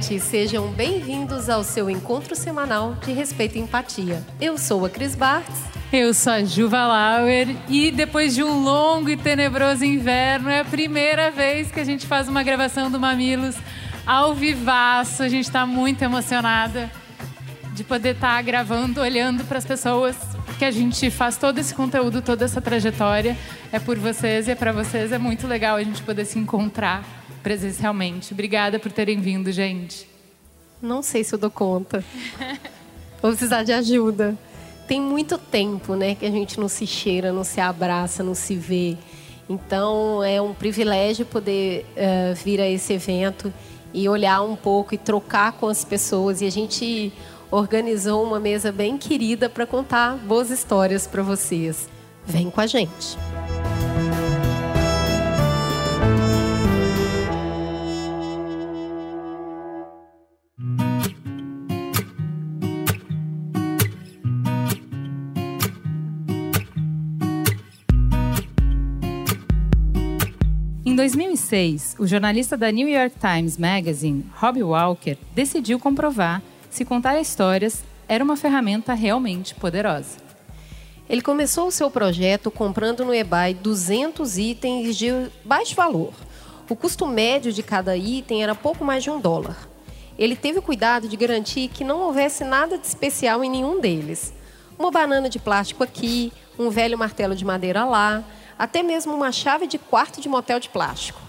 Sejam bem-vindos ao seu encontro semanal de respeito e empatia. Eu sou a Cris Bartz. Eu sou a Juva Lauer e depois de um longo e tenebroso inverno, é a primeira vez que a gente faz uma gravação do Mamilos ao vivaço. A gente está muito emocionada de poder estar tá gravando, olhando para as pessoas que a gente faz todo esse conteúdo, toda essa trajetória. É por vocês e é para vocês. É muito legal a gente poder se encontrar presencialmente. Obrigada por terem vindo, gente. Não sei se eu dou conta. Vou precisar de ajuda. Tem muito tempo, né, que a gente não se cheira, não se abraça, não se vê. Então é um privilégio poder uh, vir a esse evento e olhar um pouco e trocar com as pessoas. E a gente organizou uma mesa bem querida para contar boas histórias para vocês. Vem com a gente. 2006, o jornalista da New York Times Magazine, Robbie Walker, decidiu comprovar se contar histórias era uma ferramenta realmente poderosa. Ele começou o seu projeto comprando no eBay 200 itens de baixo valor. O custo médio de cada item era pouco mais de um dólar. Ele teve o cuidado de garantir que não houvesse nada de especial em nenhum deles. Uma banana de plástico aqui, um velho martelo de madeira lá, até mesmo uma chave de quarto de motel de plástico.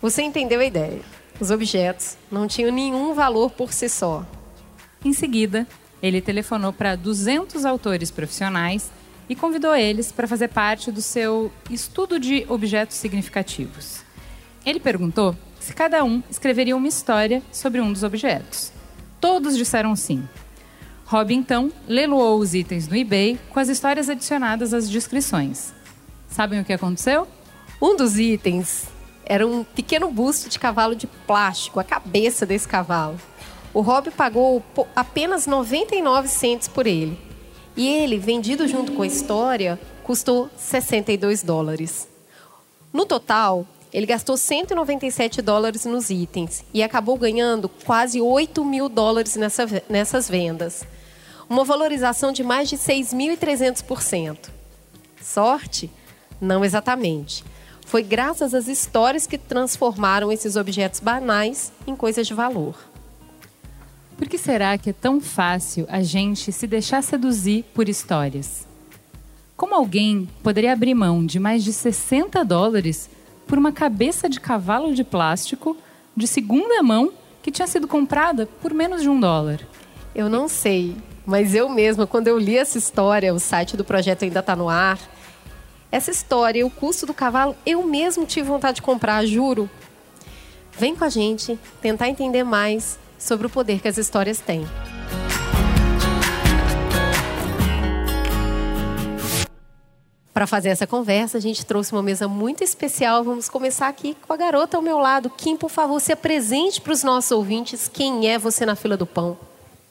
Você entendeu a ideia? Os objetos não tinham nenhum valor por si só. Em seguida, ele telefonou para 200 autores profissionais e convidou eles para fazer parte do seu estudo de objetos significativos. Ele perguntou se cada um escreveria uma história sobre um dos objetos. Todos disseram sim. Rob então leiloou os itens no eBay com as histórias adicionadas às descrições. Sabem o que aconteceu? Um dos itens era um pequeno busto de cavalo de plástico, a cabeça desse cavalo. O Rob pagou apenas 99 centos por ele. E ele, vendido junto com a história, custou 62 dólares. No total, ele gastou 197 dólares nos itens e acabou ganhando quase 8 mil dólares nessa, nessas vendas. Uma valorização de mais de 6.300%. Sorte? Não exatamente. Foi graças às histórias que transformaram esses objetos banais em coisas de valor. Por que será que é tão fácil a gente se deixar seduzir por histórias? Como alguém poderia abrir mão de mais de 60 dólares por uma cabeça de cavalo de plástico de segunda mão que tinha sido comprada por menos de um dólar? Eu não sei, mas eu mesma, quando eu li essa história, o site do projeto ainda está no ar, essa história, o custo do cavalo, eu mesmo tive vontade de comprar, juro. Vem com a gente tentar entender mais sobre o poder que as histórias têm. Para fazer essa conversa, a gente trouxe uma mesa muito especial. Vamos começar aqui com a garota ao meu lado. Kim, por favor, se apresente para os nossos ouvintes. Quem é você na fila do pão?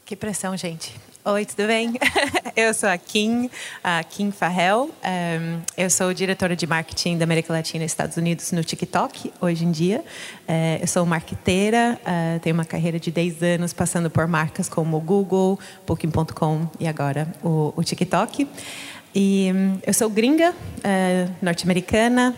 Que pressão, gente. Oi, tudo bem? Eu sou a Kim, a Kim Farrell. Eu sou diretora de marketing da América Latina e Estados Unidos no TikTok, hoje em dia. Eh, eu sou marqueteira, eh, tenho uma carreira de 10 anos passando por marcas como Google, Booking.com e agora o, o TikTok. E hum, eu sou gringa, eh, norte-americana,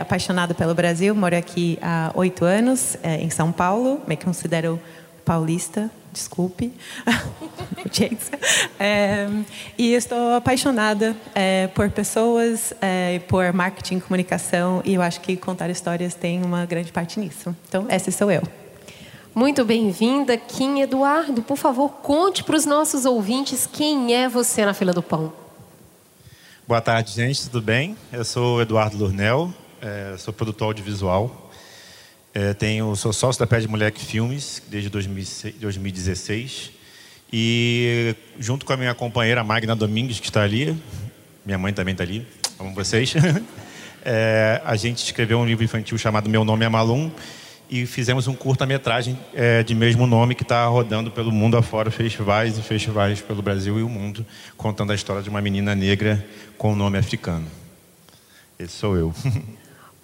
apaixonada pelo Brasil, moro aqui há oito anos, em São Paulo, me considero paulista, desculpe, é, e estou apaixonada é, por pessoas, é, por marketing e comunicação, e eu acho que contar histórias tem uma grande parte nisso. Então, essa sou eu. Muito bem-vinda, Kim Eduardo. Por favor, conte para os nossos ouvintes quem é você na fila do pão. Boa tarde, gente, tudo bem? Eu sou Eduardo Lurnel, é, sou produtor audiovisual. É, tenho, sou sócio da Pé de Moleque Filmes desde 2016. E junto com a minha companheira Magna Domingues, que está ali, minha mãe também está ali, como vocês, é, a gente escreveu um livro infantil chamado Meu Nome é Malum e fizemos um curta-metragem é, de mesmo nome que está rodando pelo mundo afora, festivais e festivais pelo Brasil e o mundo, contando a história de uma menina negra com o nome africano. Esse sou eu.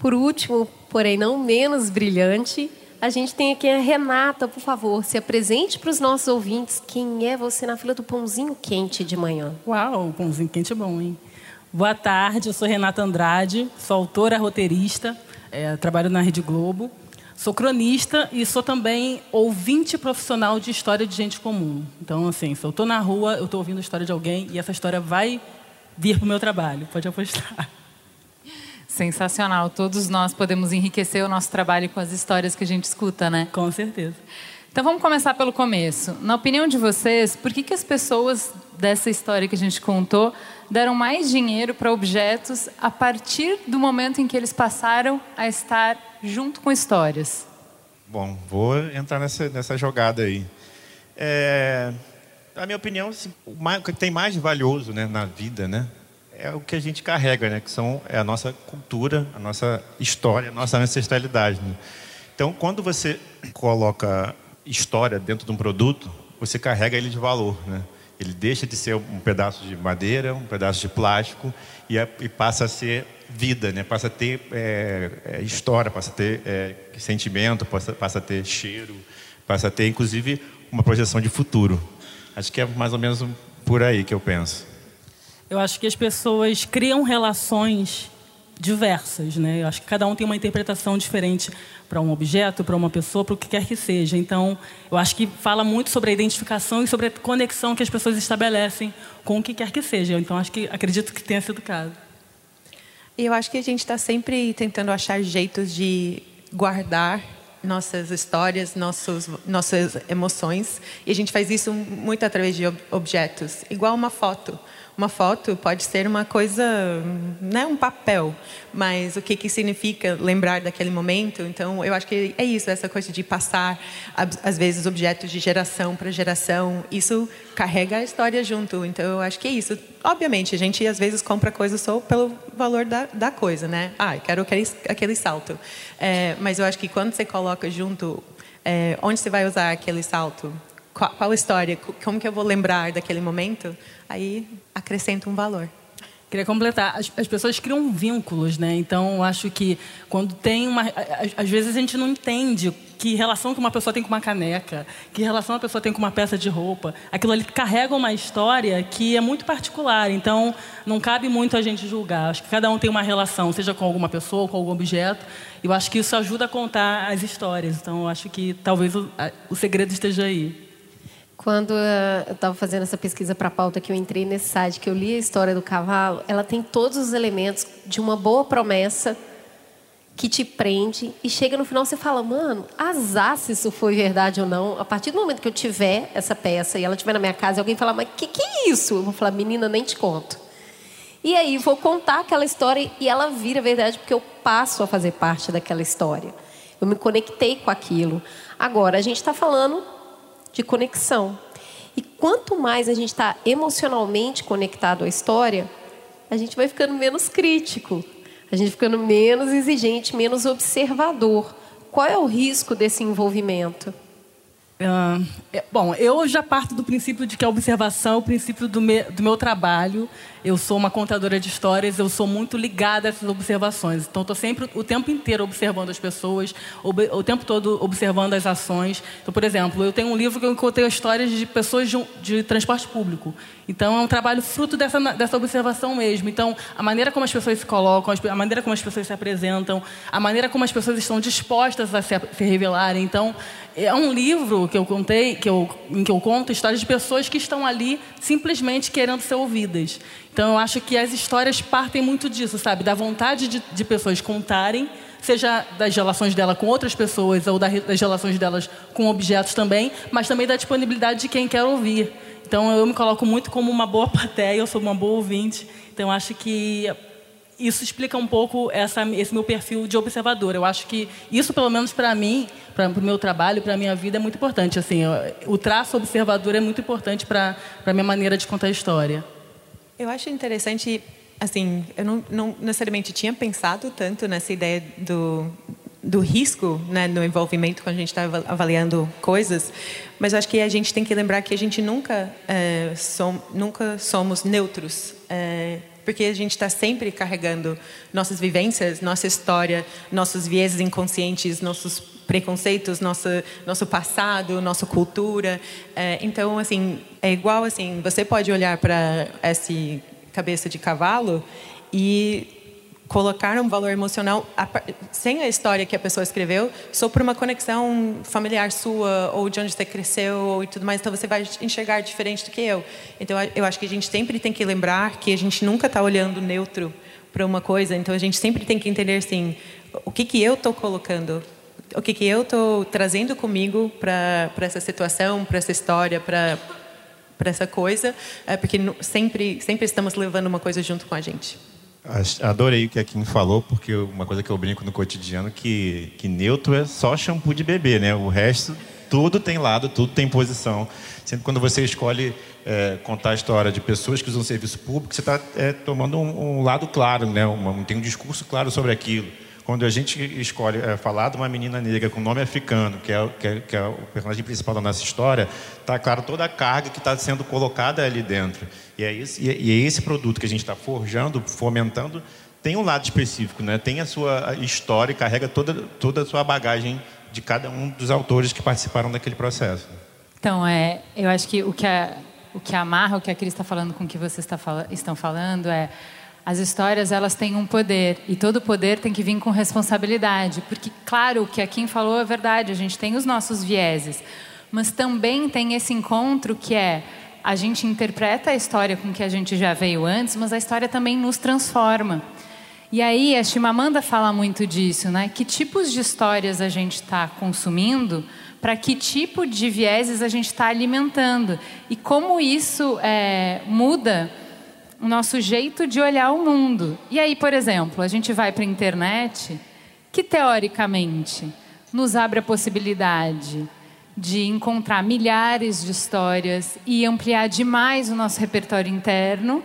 Por último, porém não menos brilhante, a gente tem aqui a Renata, por favor, se apresente para os nossos ouvintes. Quem é você na fila do pãozinho quente de manhã? Uau, pãozinho quente é bom, hein? Boa tarde, eu sou Renata Andrade, sou autora, roteirista, é, trabalho na Rede Globo. Sou cronista e sou também ouvinte profissional de história de gente comum. Então, assim, se eu estou na rua, eu estou ouvindo a história de alguém e essa história vai vir para o meu trabalho. Pode apostar. Sensacional. Todos nós podemos enriquecer o nosso trabalho com as histórias que a gente escuta, né? Com certeza. Então vamos começar pelo começo. Na opinião de vocês, por que, que as pessoas dessa história que a gente contou deram mais dinheiro para objetos a partir do momento em que eles passaram a estar junto com histórias? Bom, vou entrar nessa, nessa jogada aí. É, a minha opinião, assim, o que tem mais valioso né, na vida, né, é o que a gente carrega, né, que são é a nossa cultura, a nossa história, a nossa ancestralidade. Né? Então, quando você coloca história dentro de um produto, você carrega ele de valor, né? Ele deixa de ser um pedaço de madeira, um pedaço de plástico e, é, e passa a ser vida, né? Passa a ter é, é, história, passa a ter é, sentimento, passa, passa a ter cheiro, passa a ter, inclusive, uma projeção de futuro. Acho que é mais ou menos por aí que eu penso. Eu acho que as pessoas criam relações diversas, né? Eu acho que cada um tem uma interpretação diferente para um objeto, para uma pessoa, para o que quer que seja. Então, eu acho que fala muito sobre a identificação e sobre a conexão que as pessoas estabelecem com o que quer que seja. Então, acho que acredito que tenha sido o caso. E eu acho que a gente está sempre tentando achar jeitos de guardar nossas histórias, nossos, nossas emoções. E a gente faz isso muito através de objetos, igual uma foto. Uma foto pode ser uma coisa, né, um papel, mas o que que significa lembrar daquele momento? Então, eu acho que é isso, essa coisa de passar às vezes objetos de geração para geração, isso carrega a história junto. Então, eu acho que é isso. Obviamente, a gente às vezes compra coisas só pelo valor da, da coisa, né? Ah, quero aquele, aquele salto. É, mas eu acho que quando você coloca junto é, onde você vai usar aquele salto, qual, qual história, como que eu vou lembrar daquele momento, aí acrescenta um valor. Queria completar. As, as, pessoas criam vínculos, né? Então, eu acho que quando tem uma. Às vezes a gente não entende que relação que uma pessoa tem com uma caneca, que relação a pessoa tem com uma peça de roupa. Aquilo ali carrega uma história que é muito particular. Então, não cabe muito a gente julgar. Acho que cada um tem uma relação, seja com alguma pessoa com algum objeto. E eu acho que isso ajuda a contar as histórias. Então, eu acho que talvez o, o segredo esteja aí. Quando uh, eu estava fazendo essa pesquisa para a pauta, que eu entrei nesse site, que eu li a história do cavalo, ela tem todos os elementos de uma boa promessa que te prende e chega no final você fala, mano, azar se isso foi verdade ou não. A partir do momento que eu tiver essa peça e ela estiver na minha casa e alguém falar, mas que que é isso? Eu vou falar, menina, nem te conto. E aí vou contar aquela história e ela vira verdade porque eu passo a fazer parte daquela história. Eu me conectei com aquilo. Agora a gente está falando de conexão. E quanto mais a gente está emocionalmente conectado à história, a gente vai ficando menos crítico, a gente ficando menos exigente, menos observador. Qual é o risco desse envolvimento? Uh, é, bom, eu já parto do princípio de que a observação é o princípio do, me, do meu trabalho. Eu sou uma contadora de histórias, eu sou muito ligada a essas observações. Então, estou sempre o tempo inteiro observando as pessoas, ob, o tempo todo observando as ações. Então, por exemplo, eu tenho um livro que eu contei histórias de pessoas de, de transporte público. Então, é um trabalho fruto dessa, dessa observação mesmo. Então, a maneira como as pessoas se colocam, a maneira como as pessoas se apresentam, a maneira como as pessoas estão dispostas a se, se revelarem. Então, é um livro que eu contei, que eu, em que eu conto histórias de pessoas que estão ali simplesmente querendo ser ouvidas. Então, eu acho que as histórias partem muito disso, sabe? Da vontade de, de pessoas contarem, seja das relações dela com outras pessoas ou das relações delas com objetos também, mas também da disponibilidade de quem quer ouvir. Então eu me coloco muito como uma boa plateia, eu sou uma boa ouvinte. Então acho que isso explica um pouco essa, esse meu perfil de observador. Eu acho que isso, pelo menos para mim, para o meu trabalho, para a minha vida, é muito importante. Assim, o traço observador é muito importante para a minha maneira de contar a história. Eu acho interessante, assim, eu não, não necessariamente tinha pensado tanto nessa ideia do, do risco né, no envolvimento quando a gente está avaliando coisas, mas acho que a gente tem que lembrar que a gente nunca, é, som, nunca somos neutros. É, porque a gente está sempre carregando nossas vivências, nossa história, nossos vieses inconscientes, nossos preconceitos, nosso nosso passado, nossa cultura. É, então, assim, é igual assim, você pode olhar para esse cabeça de cavalo e colocar um valor emocional sem a história que a pessoa escreveu, só por uma conexão familiar sua ou de onde você cresceu e tudo mais. Então você vai enxergar diferente do que eu. Então eu acho que a gente sempre tem que lembrar que a gente nunca está olhando neutro para uma coisa. Então a gente sempre tem que entender assim o que que eu estou colocando, o que que eu estou trazendo comigo para para essa situação, para essa história, para para essa coisa, é porque sempre sempre estamos levando uma coisa junto com a gente. Adorei o que a Kim falou, porque uma coisa que eu brinco no cotidiano que que neutro é só shampoo de bebê, né? O resto tudo tem lado, tudo tem posição. Sempre quando você escolhe é, contar a história de pessoas que usam serviço público, você está é, tomando um, um, lado claro, né? Tem um discurso claro sobre aquilo. Quando a gente escolhe é, falar de uma menina negra com nome africano, que é, que é, que é o personagem principal da nossa história, está claro toda a carga que está sendo colocada ali dentro. E é, esse, e é esse produto que a gente está forjando, fomentando, tem um lado específico, né? tem a sua história e carrega toda, toda a sua bagagem de cada um dos autores que participaram daquele processo. Então, é, eu acho que o que, a, o que amarra o que a Cris está falando com o que vocês está, estão falando é as histórias elas têm um poder e todo poder tem que vir com responsabilidade, porque claro o que a Kim falou é verdade, a gente tem os nossos vieses, mas também tem esse encontro que é a gente interpreta a história com que a gente já veio antes, mas a história também nos transforma. E aí a Chimamanda fala muito disso, né? Que tipos de histórias a gente está consumindo, para que tipo de vieses a gente está alimentando e como isso é, muda o nosso jeito de olhar o mundo. E aí, por exemplo, a gente vai para a internet, que teoricamente nos abre a possibilidade de encontrar milhares de histórias e ampliar demais o nosso repertório interno,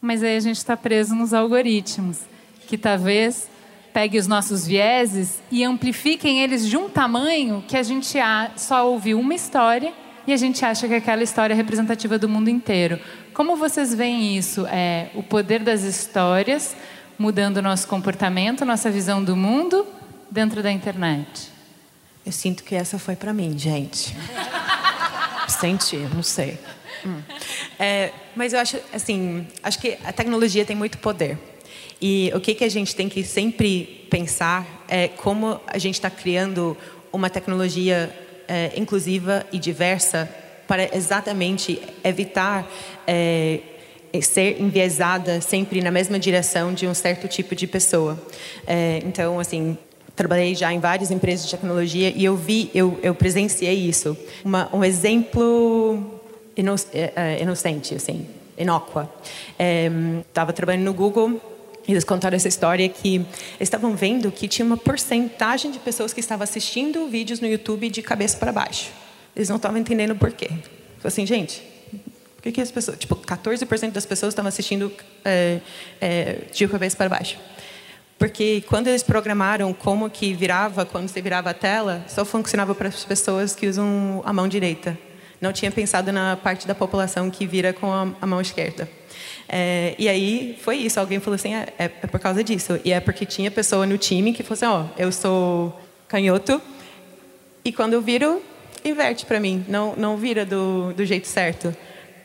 mas aí a gente está preso nos algoritmos, que talvez pegue os nossos vieses e amplifiquem eles de um tamanho que a gente só ouviu uma história e a gente acha que aquela história é representativa do mundo inteiro. Como vocês veem isso? É o poder das histórias mudando o nosso comportamento, nossa visão do mundo dentro da internet? Eu sinto que essa foi para mim, gente. Senti, não sei. Hum. É, mas eu acho, assim, acho que a tecnologia tem muito poder. E o que que a gente tem que sempre pensar é como a gente está criando uma tecnologia é, inclusiva e diversa para exatamente evitar é, ser enviesada sempre na mesma direção de um certo tipo de pessoa. É, então, assim, trabalhei já em várias empresas de tecnologia e eu vi, eu, eu presenciei isso. Uma, um exemplo ino, é, é, inocente, assim, inócua. Estava é, trabalhando no Google eles contaram essa história que estavam vendo que tinha uma porcentagem de pessoas que estavam assistindo vídeos no YouTube de cabeça para baixo. Eles não estavam entendendo por quê. Falei assim, gente, por que, que as pessoas... Tipo, 14% das pessoas estavam assistindo é, é, de cabeça para baixo. Porque quando eles programaram como que virava, quando você virava a tela, só funcionava para as pessoas que usam a mão direita. Não tinha pensado na parte da população que vira com a, a mão esquerda. É, e aí foi isso. Alguém falou assim: é, é, é, por causa disso. E é porque tinha pessoa no time que falou assim: ó, eu sou canhoto. E quando eu viro, inverte para mim. Não, não vira do, do jeito certo.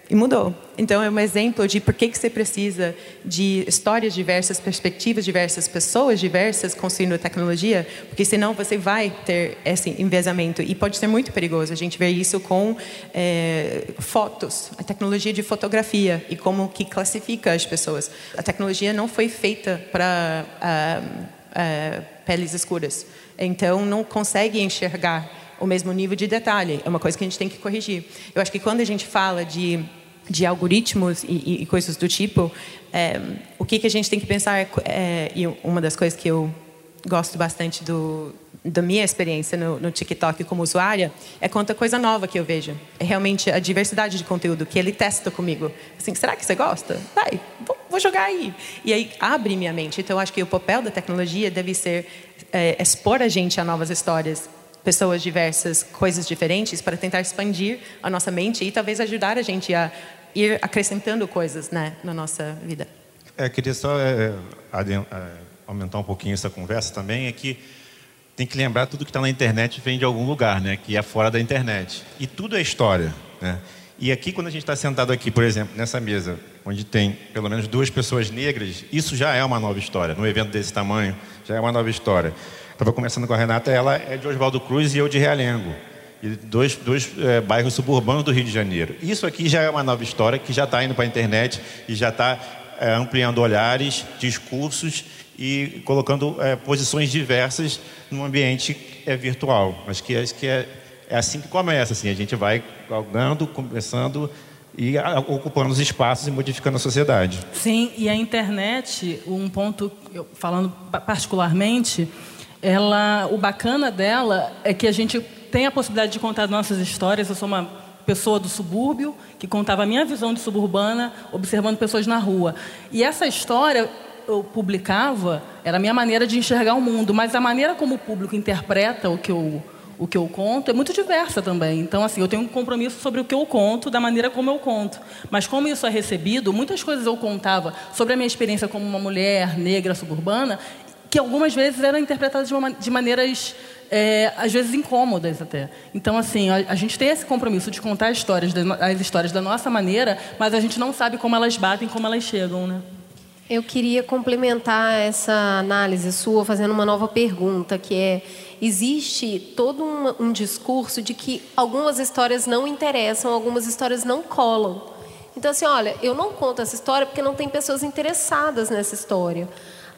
E mudou. Então, é um exemplo de por que, que você precisa de histórias diversas, perspectivas diversas, pessoas diversas construindo tecnologia, porque senão você vai ter esse envezamento. E pode ser muito perigoso. A gente vê isso com é, fotos, a tecnologia de fotografia e como que classifica as pessoas. A tecnologia não foi feita para ah, ah, peles escuras. Então, não consegue enxergar o mesmo nível de detalhe. É uma coisa que a gente tem que corrigir. Eu acho que quando a gente fala de de algoritmos e, e, coisas do tipo, é, o que, que a gente tem que pensar é, é, e uma das coisas que eu gosto bastante do, da minha experiência no, no, TikTok como usuária é quanta coisa nova que eu vejo. É realmente a diversidade de conteúdo que ele testa comigo. Assim, será que você gosta? Vai, vou, vou jogar aí. E aí abre minha mente. Então, acho que o papel da tecnologia deve ser é, expor a gente a novas histórias, pessoas diversas, coisas diferentes, para tentar expandir a nossa mente e talvez ajudar a gente a ir acrescentando coisas né, na nossa vida. É, queria só é, é, aumentar um pouquinho essa conversa também, é que tem que lembrar tudo que está na internet vem de algum lugar, né? Que é fora da internet. E tudo é história, né? E aqui, quando a gente está sentado aqui, por exemplo, nessa mesa, onde tem pelo menos duas pessoas negras, isso já é uma nova história. Num evento desse tamanho, já é uma nova história. Estava conversando com a Renata, ela é de Oswaldo Cruz e eu de Realengo. E dois, dois é, bairros suburbanos do Rio de Janeiro. Isso aqui já é uma nova história que já está indo para a internet e já está é, ampliando olhares, discursos e colocando é, posições diversas no ambiente é, virtual. Acho que, acho que é, é assim que começa. Assim, a gente vai galgando, começando e ocupando os espaços e modificando a sociedade. Sim, e a internet, um ponto, falando particularmente, ela, o bacana dela é que a gente tem a possibilidade de contar nossas histórias. Eu sou uma pessoa do subúrbio que contava a minha visão de suburbana, observando pessoas na rua. E essa história eu publicava era a minha maneira de enxergar o mundo, mas a maneira como o público interpreta o que eu o que eu conto é muito diversa também. Então, assim, eu tenho um compromisso sobre o que eu conto, da maneira como eu conto. Mas como isso é recebido, muitas coisas eu contava sobre a minha experiência como uma mulher negra suburbana, que algumas vezes eram interpretadas de, uma, de maneiras é, às vezes incômodas até. Então, assim, a, a, gente tem esse compromisso de contar as histórias, as histórias da nossa maneira, mas a gente não sabe como elas batem, como elas chegam, né? Eu queria complementar essa análise sua fazendo uma nova pergunta, que é: existe todo um, um, discurso de que algumas histórias não interessam, algumas histórias não colam. Então, assim, olha, eu não conto essa história porque não tem pessoas interessadas nessa história.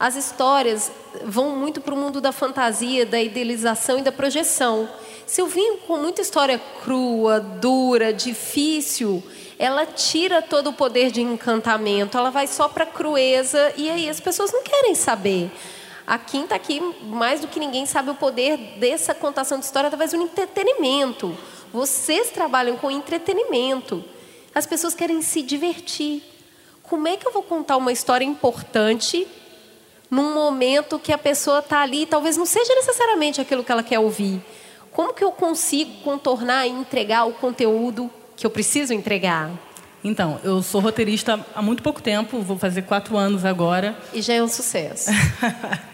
As histórias vão muito para o mundo da fantasia, da idealização e da projeção. Se eu vim com muita história crua, dura, difícil, ela tira todo o poder de encantamento, ela vai só para a crueza e aí as pessoas não querem saber. A Kim está aqui, mais do que ninguém, sabe o poder dessa contação de história através do entretenimento. Vocês trabalham com entretenimento. As pessoas querem se divertir. Como é que eu vou contar uma história importante num momento que a pessoa está ali, talvez não seja necessariamente aquilo que ela quer ouvir? Como que eu consigo contornar e entregar o conteúdo que eu preciso entregar? Então, eu sou roteirista há muito pouco tempo, vou fazer quatro anos agora. E já é um sucesso.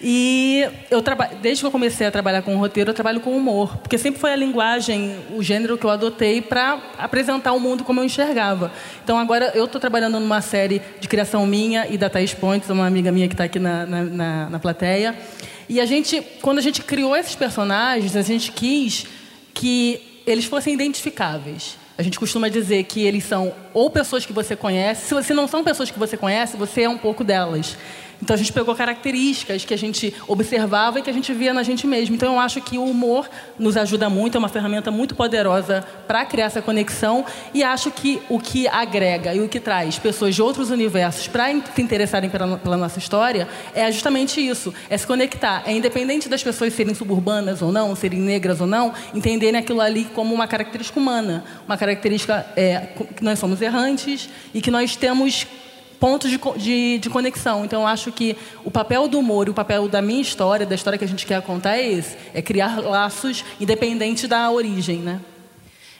e eu trabalho, desde que eu comecei a trabalhar com roteiro, eu trabalho com humor, porque sempre foi a linguagem, o gênero que eu adotei para apresentar o mundo como eu enxergava. Então agora eu estou trabalhando numa série de criação minha e da Thais Pontes, uma amiga minha que está aqui na, na, na, plateia. E a gente, quando a gente criou esses personagens, a gente quis que eles fossem identificáveis. A gente costuma dizer que eles são ou pessoas que você conhece, se não são pessoas que você conhece, você é um pouco delas. Então a gente pegou características que a gente observava e que a gente via na gente mesmo. Então eu acho que o humor nos ajuda muito, é uma ferramenta muito poderosa para criar essa conexão e acho que o que agrega e o que traz pessoas de outros universos para se interessarem pela, pela, nossa história é justamente isso, é se conectar. É independente das pessoas serem suburbanas ou não, serem negras ou não, entenderem aquilo ali como uma característica humana, uma característica é, que nós somos errantes e que nós temos pontos de, de, de, conexão. Então, eu acho que o papel do humor e o papel da minha história, da história que a gente quer contar, é esse: é criar laços independente da origem, né?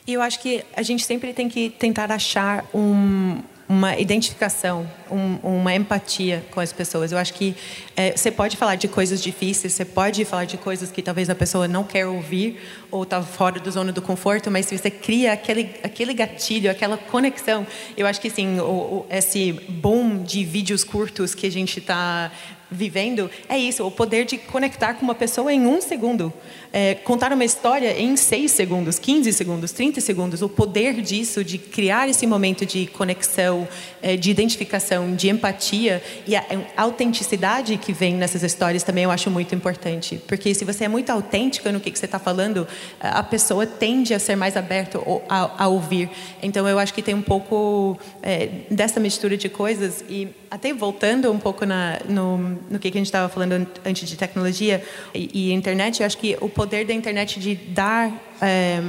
E eu acho que a gente sempre tem que tentar achar um, uma identificação, um, uma empatia com as pessoas. Eu acho que é, você pode falar de coisas difíceis, você pode falar de coisas que talvez a pessoa não quer ouvir ou está fora da zona do conforto, mas se você cria aquele, aquele gatilho, aquela conexão, eu acho que sim, o, o, esse boom de vídeos curtos que a gente está vivendo é isso, o poder de conectar com uma pessoa em um segundo. É, contar uma história em seis segundos, 15 segundos, 30 segundos. O poder disso, de criar esse momento de conexão, é, de identificação, de empatia e a, autenticidade que vem nessas histórias também eu acho muito importante. Porque se você é muito autêntica no que, que você está falando, a pessoa tende a ser mais aberta a, a ouvir. Então eu acho que tem um pouco é, dessa mistura de coisas. E até voltando um pouco na, no no que, a gente estava falando antes de tecnologia e, e, internet, eu acho que o poder da internet de dar é,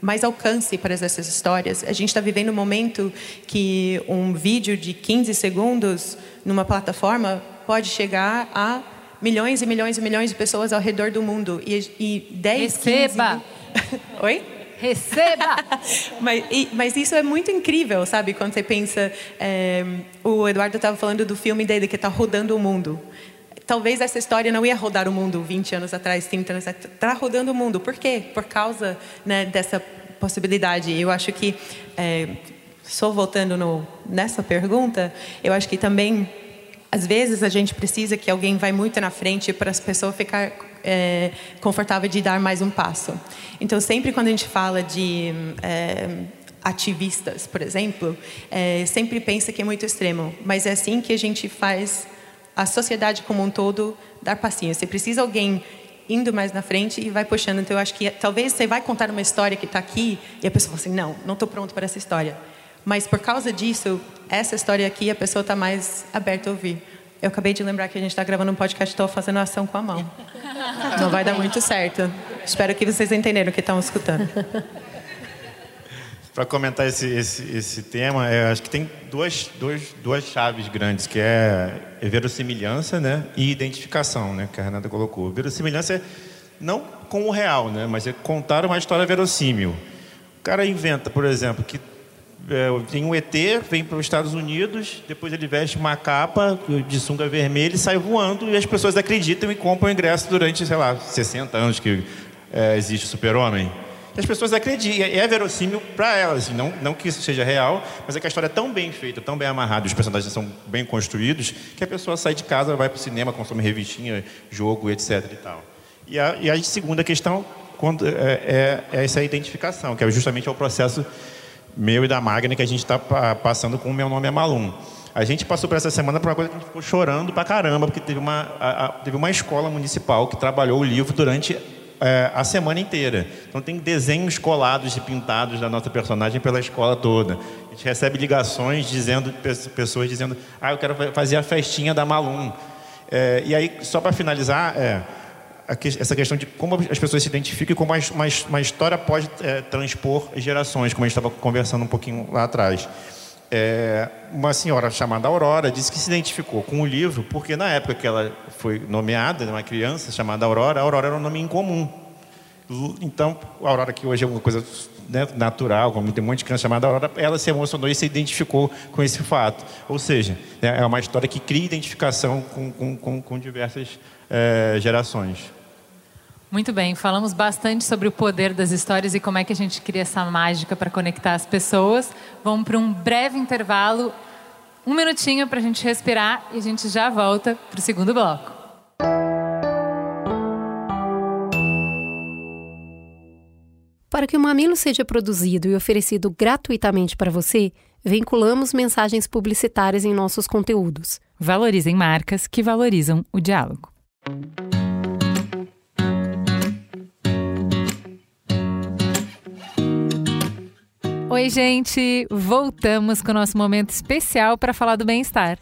mais alcance para essas histórias. A gente está vivendo um momento que um vídeo de 15 segundos numa plataforma pode chegar a milhões e milhões e milhões de pessoas ao redor do mundo. E, e 10, Receba! 15... Oi? Receba! mas, e, mas, isso é muito incrível, sabe? Quando você pensa. É, o Eduardo estava falando do filme dele que está rodando o mundo. Talvez essa história não ia rodar o mundo 20 anos atrás, 30 anos atrás. Está rodando o mundo. Por quê? Por causa né, dessa possibilidade. Eu acho que. É, só voltando no, nessa pergunta, eu acho que também às vezes a gente precisa que alguém vá muito na frente para as pessoas ficar é, confortável de dar mais um passo. Então, sempre quando a gente fala de é, ativistas, por exemplo, é, sempre pensa que é muito extremo, mas é assim que a gente faz a sociedade como um todo dar passinho. Você precisa alguém indo mais na frente e vai puxando. Então, eu acho que talvez você vai contar uma história que está aqui e a pessoa fala assim, não, não estou pronto para essa história. Mas por causa disso, essa história aqui, a pessoa está mais aberta a ouvir. Eu acabei de lembrar que a gente está gravando um podcast estou fazendo ação com a mão. Não vai dar muito certo. Espero que vocês entenderam o que estão escutando. Para comentar esse, esse, esse tema, é, acho que tem duas, duas, duas chaves grandes, que é verossimilhança né, e identificação, né, que a Renata colocou. Verossimilhança é não com o real, né, mas é contar uma história verossímil. O cara inventa, por exemplo, que é, tem um ET, vem para os Estados Unidos, depois ele veste uma capa de sunga vermelha e sai voando, e as pessoas acreditam e compram ingresso durante, sei lá, 60 anos que é, existe o super-homem. As pessoas acreditam, é verossímil para elas, não, não que isso seja real, mas é que a história é tão bem feita, tão bem amarrada, os personagens são bem construídos, que a pessoa sai de casa, vai para o cinema, consome revistinha, jogo, etc. E, tal. E, a, e a segunda questão quando, é, é, é essa identificação, que é justamente o processo meu e da Magna, que a gente está passando com o Meu Nome é Malum. A gente passou por essa semana por uma coisa que a gente ficou chorando pra caramba, porque teve uma, a, a, teve uma escola municipal que trabalhou o livro durante é, a semana inteira. Então tem desenhos colados e pintados da nossa personagem pela escola toda. A gente recebe ligações dizendo, pessoas dizendo, ah, eu quero fazer a festinha da Malum. É, e aí, só para finalizar, é, essa questão de como as pessoas se identificam e como uma, uma história pode é, transpor gerações, como a gente estava conversando um pouquinho lá atrás. É, uma senhora chamada Aurora disse que se identificou com o livro porque na época que ela foi nomeada, uma criança chamada Aurora, Aurora era um nome incomum. Então, Aurora, que hoje é uma coisa né, natural, como tem um monte de criança chamada Aurora, ela se emocionou e se identificou com esse fato. Ou seja, né, é uma história que cria identificação com, com, com, com diversas é, gerações. Muito bem, falamos bastante sobre o poder das histórias e como é que a gente cria essa mágica para conectar as pessoas. Vamos para um breve intervalo, um minutinho para a gente respirar e a gente já volta para o segundo bloco. Para que o Mamilo seja produzido e oferecido gratuitamente para você, vinculamos mensagens publicitárias em nossos conteúdos. Valorizem marcas que valorizam o diálogo. Oi, gente! Voltamos com o nosso momento especial para falar do bem-estar.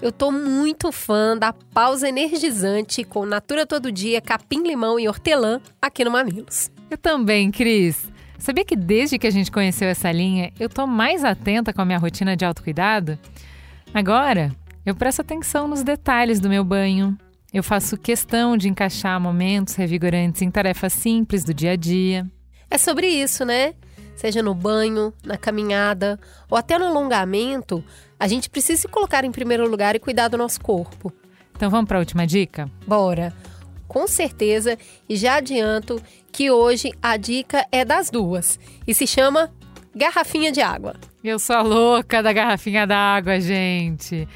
Eu tô muito fã da pausa energizante com Natura Todo Dia, capim-limão e hortelã aqui no Mamilos. Eu também, Cris. Sabia que desde que a gente conheceu essa linha, eu tô mais atenta com a minha rotina de autocuidado? Agora, eu presto atenção nos detalhes do meu banho. Eu faço questão de encaixar momentos revigorantes em tarefas simples do dia a dia. É sobre isso, né? Seja no banho, na caminhada ou até no alongamento, a gente precisa se colocar em primeiro lugar e cuidar do nosso corpo. Então vamos para a última dica? Bora! Com certeza, e já adianto que hoje a dica é das duas e se chama garrafinha de água. Eu sou a louca da garrafinha d'água, gente.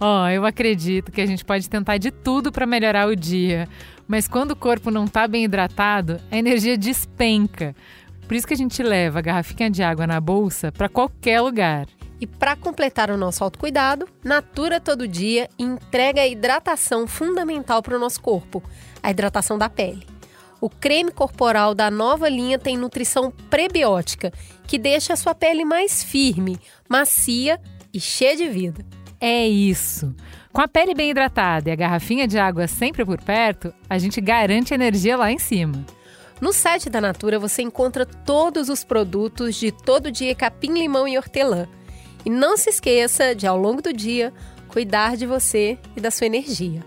Ó, oh, eu acredito que a gente pode tentar de tudo para melhorar o dia, mas quando o corpo não está bem hidratado, a energia despenca. Por isso que a gente leva a garrafinha de água na bolsa para qualquer lugar. E para completar o nosso autocuidado, Natura Todo Dia entrega a hidratação fundamental para o nosso corpo, a hidratação da pele. O creme corporal da nova linha tem nutrição prebiótica, que deixa a sua pele mais firme, macia e cheia de vida. É isso. Com a pele bem hidratada e a garrafinha de água sempre por perto, a gente garante energia lá em cima. No site da Natura você encontra todos os produtos de todo dia capim, limão e hortelã e não se esqueça de, ao longo do dia, cuidar de você e da sua energia.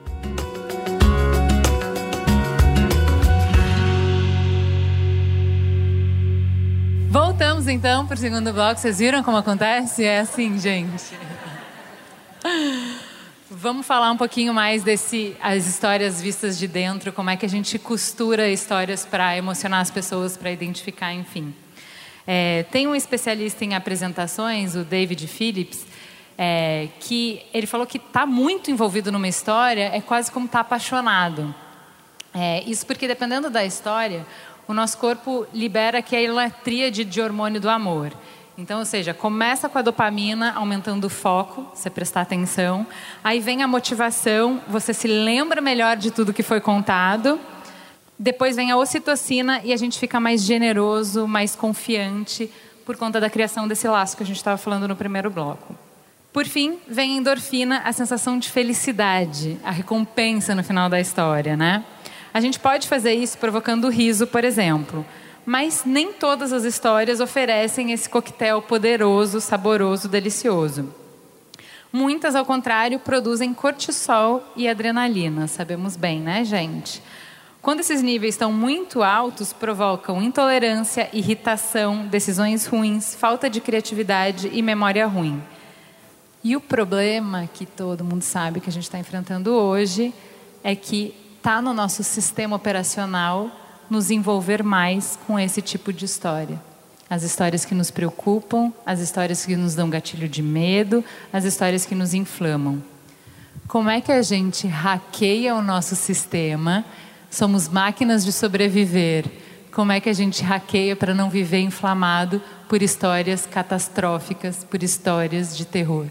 Voltamos então para o segundo bloco. Vocês viram como acontece? É assim, gente. Vamos falar um pouquinho mais desse as histórias vistas de dentro, como é que a gente costura histórias para emocionar as pessoas, para identificar, enfim. É, tem um especialista em apresentações, o David Phillips, é, que ele falou que está muito envolvido numa história é quase como estar tá apaixonado. É, isso porque, dependendo da história, o nosso corpo libera aquela tríade de hormônio do amor. Então, ou seja, começa com a dopamina aumentando o foco, você prestar atenção. Aí vem a motivação, você se lembra melhor de tudo que foi contado. Depois vem a ocitocina e a gente fica mais generoso, mais confiante por conta da criação desse laço que a gente estava falando no primeiro bloco. Por fim, vem a endorfina, a sensação de felicidade, a recompensa no final da história, né? A gente pode fazer isso provocando riso, por exemplo, mas nem todas as histórias oferecem esse coquetel poderoso, saboroso, delicioso. Muitas, ao contrário, produzem cortisol e adrenalina, sabemos bem, né, gente? Quando esses níveis estão muito altos, provocam intolerância, irritação, decisões ruins, falta de criatividade e memória ruim. E o problema que todo mundo sabe que a gente está enfrentando hoje é que está no nosso sistema operacional nos envolver mais com esse tipo de história. As histórias que nos preocupam, as histórias que nos dão gatilho de medo, as histórias que nos inflamam. Como é que a gente hackeia o nosso sistema Somos máquinas de sobreviver. Como é que a gente hackeia para não viver inflamado por histórias catastróficas, por histórias de terror?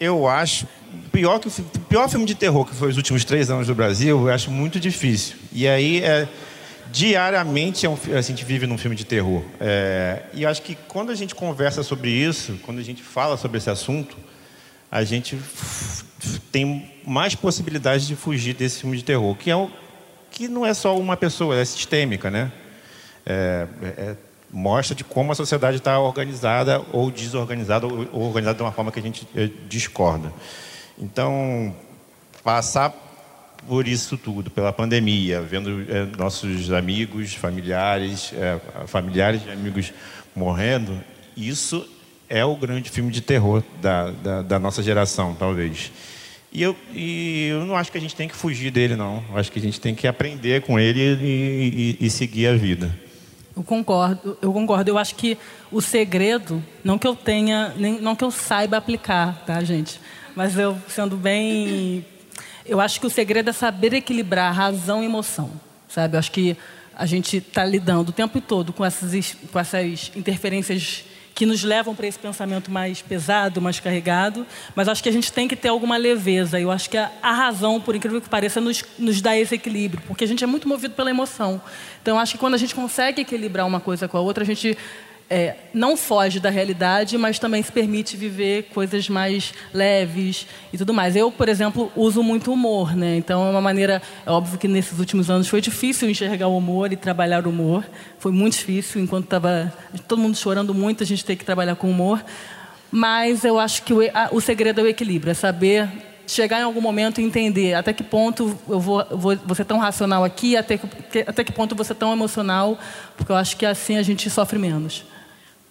Eu acho pior que o pior filme de terror que foi os últimos três anos do Brasil. Eu acho muito difícil. E aí é, diariamente é um, a gente vive num filme de terror. É, e acho que quando a gente conversa sobre isso, quando a gente fala sobre esse assunto, a gente tem mais possibilidades de fugir desse filme de terror, que é o que não é só uma pessoa, é sistêmica, né? É, é, mostra de como a sociedade está organizada ou desorganizada ou, ou, organizada de uma forma que a gente é, discorda. Então, passar por isso tudo, pela pandemia, vendo é, nossos amigos, familiares, é, familiares e amigos morrendo, isso é o grande filme de terror da, da, da nossa geração, talvez. E eu, e eu não acho que a gente tem que fugir dele, não. Eu acho que a gente tem que aprender com ele e, e, e seguir a vida. Eu concordo, eu concordo. Eu acho que o segredo, não que eu tenha, nem, não que eu saiba aplicar, tá, gente? Mas eu sendo bem, eu acho que o segredo é saber equilibrar razão e emoção, sabe? Eu acho que a gente está lidando o tempo todo com essas, com essas interferências que nos levam para esse pensamento mais pesado, mais carregado, mas acho que a gente tem que ter alguma leveza. Eu acho que a, a razão, por incrível que pareça, nos, nos dá esse equilíbrio, porque a gente é muito movido pela emoção. Então, acho que quando a gente consegue equilibrar uma coisa com a outra, a gente é, não foge da realidade, mas também se permite viver coisas mais leves e tudo mais. Eu, por exemplo, uso muito humor, né? Então é uma maneira, é óbvio que nesses últimos anos foi difícil enxergar o humor e trabalhar o humor. Foi muito difícil, enquanto estava todo mundo chorando muito, a gente tem que trabalhar com humor. Mas eu acho que o, a, o segredo é o equilíbrio, é saber chegar em algum momento e entender até que ponto eu vou, vou, ser tão racional aqui, até que, até que ponto eu vou ser tão emocional, porque eu acho que assim a gente sofre menos.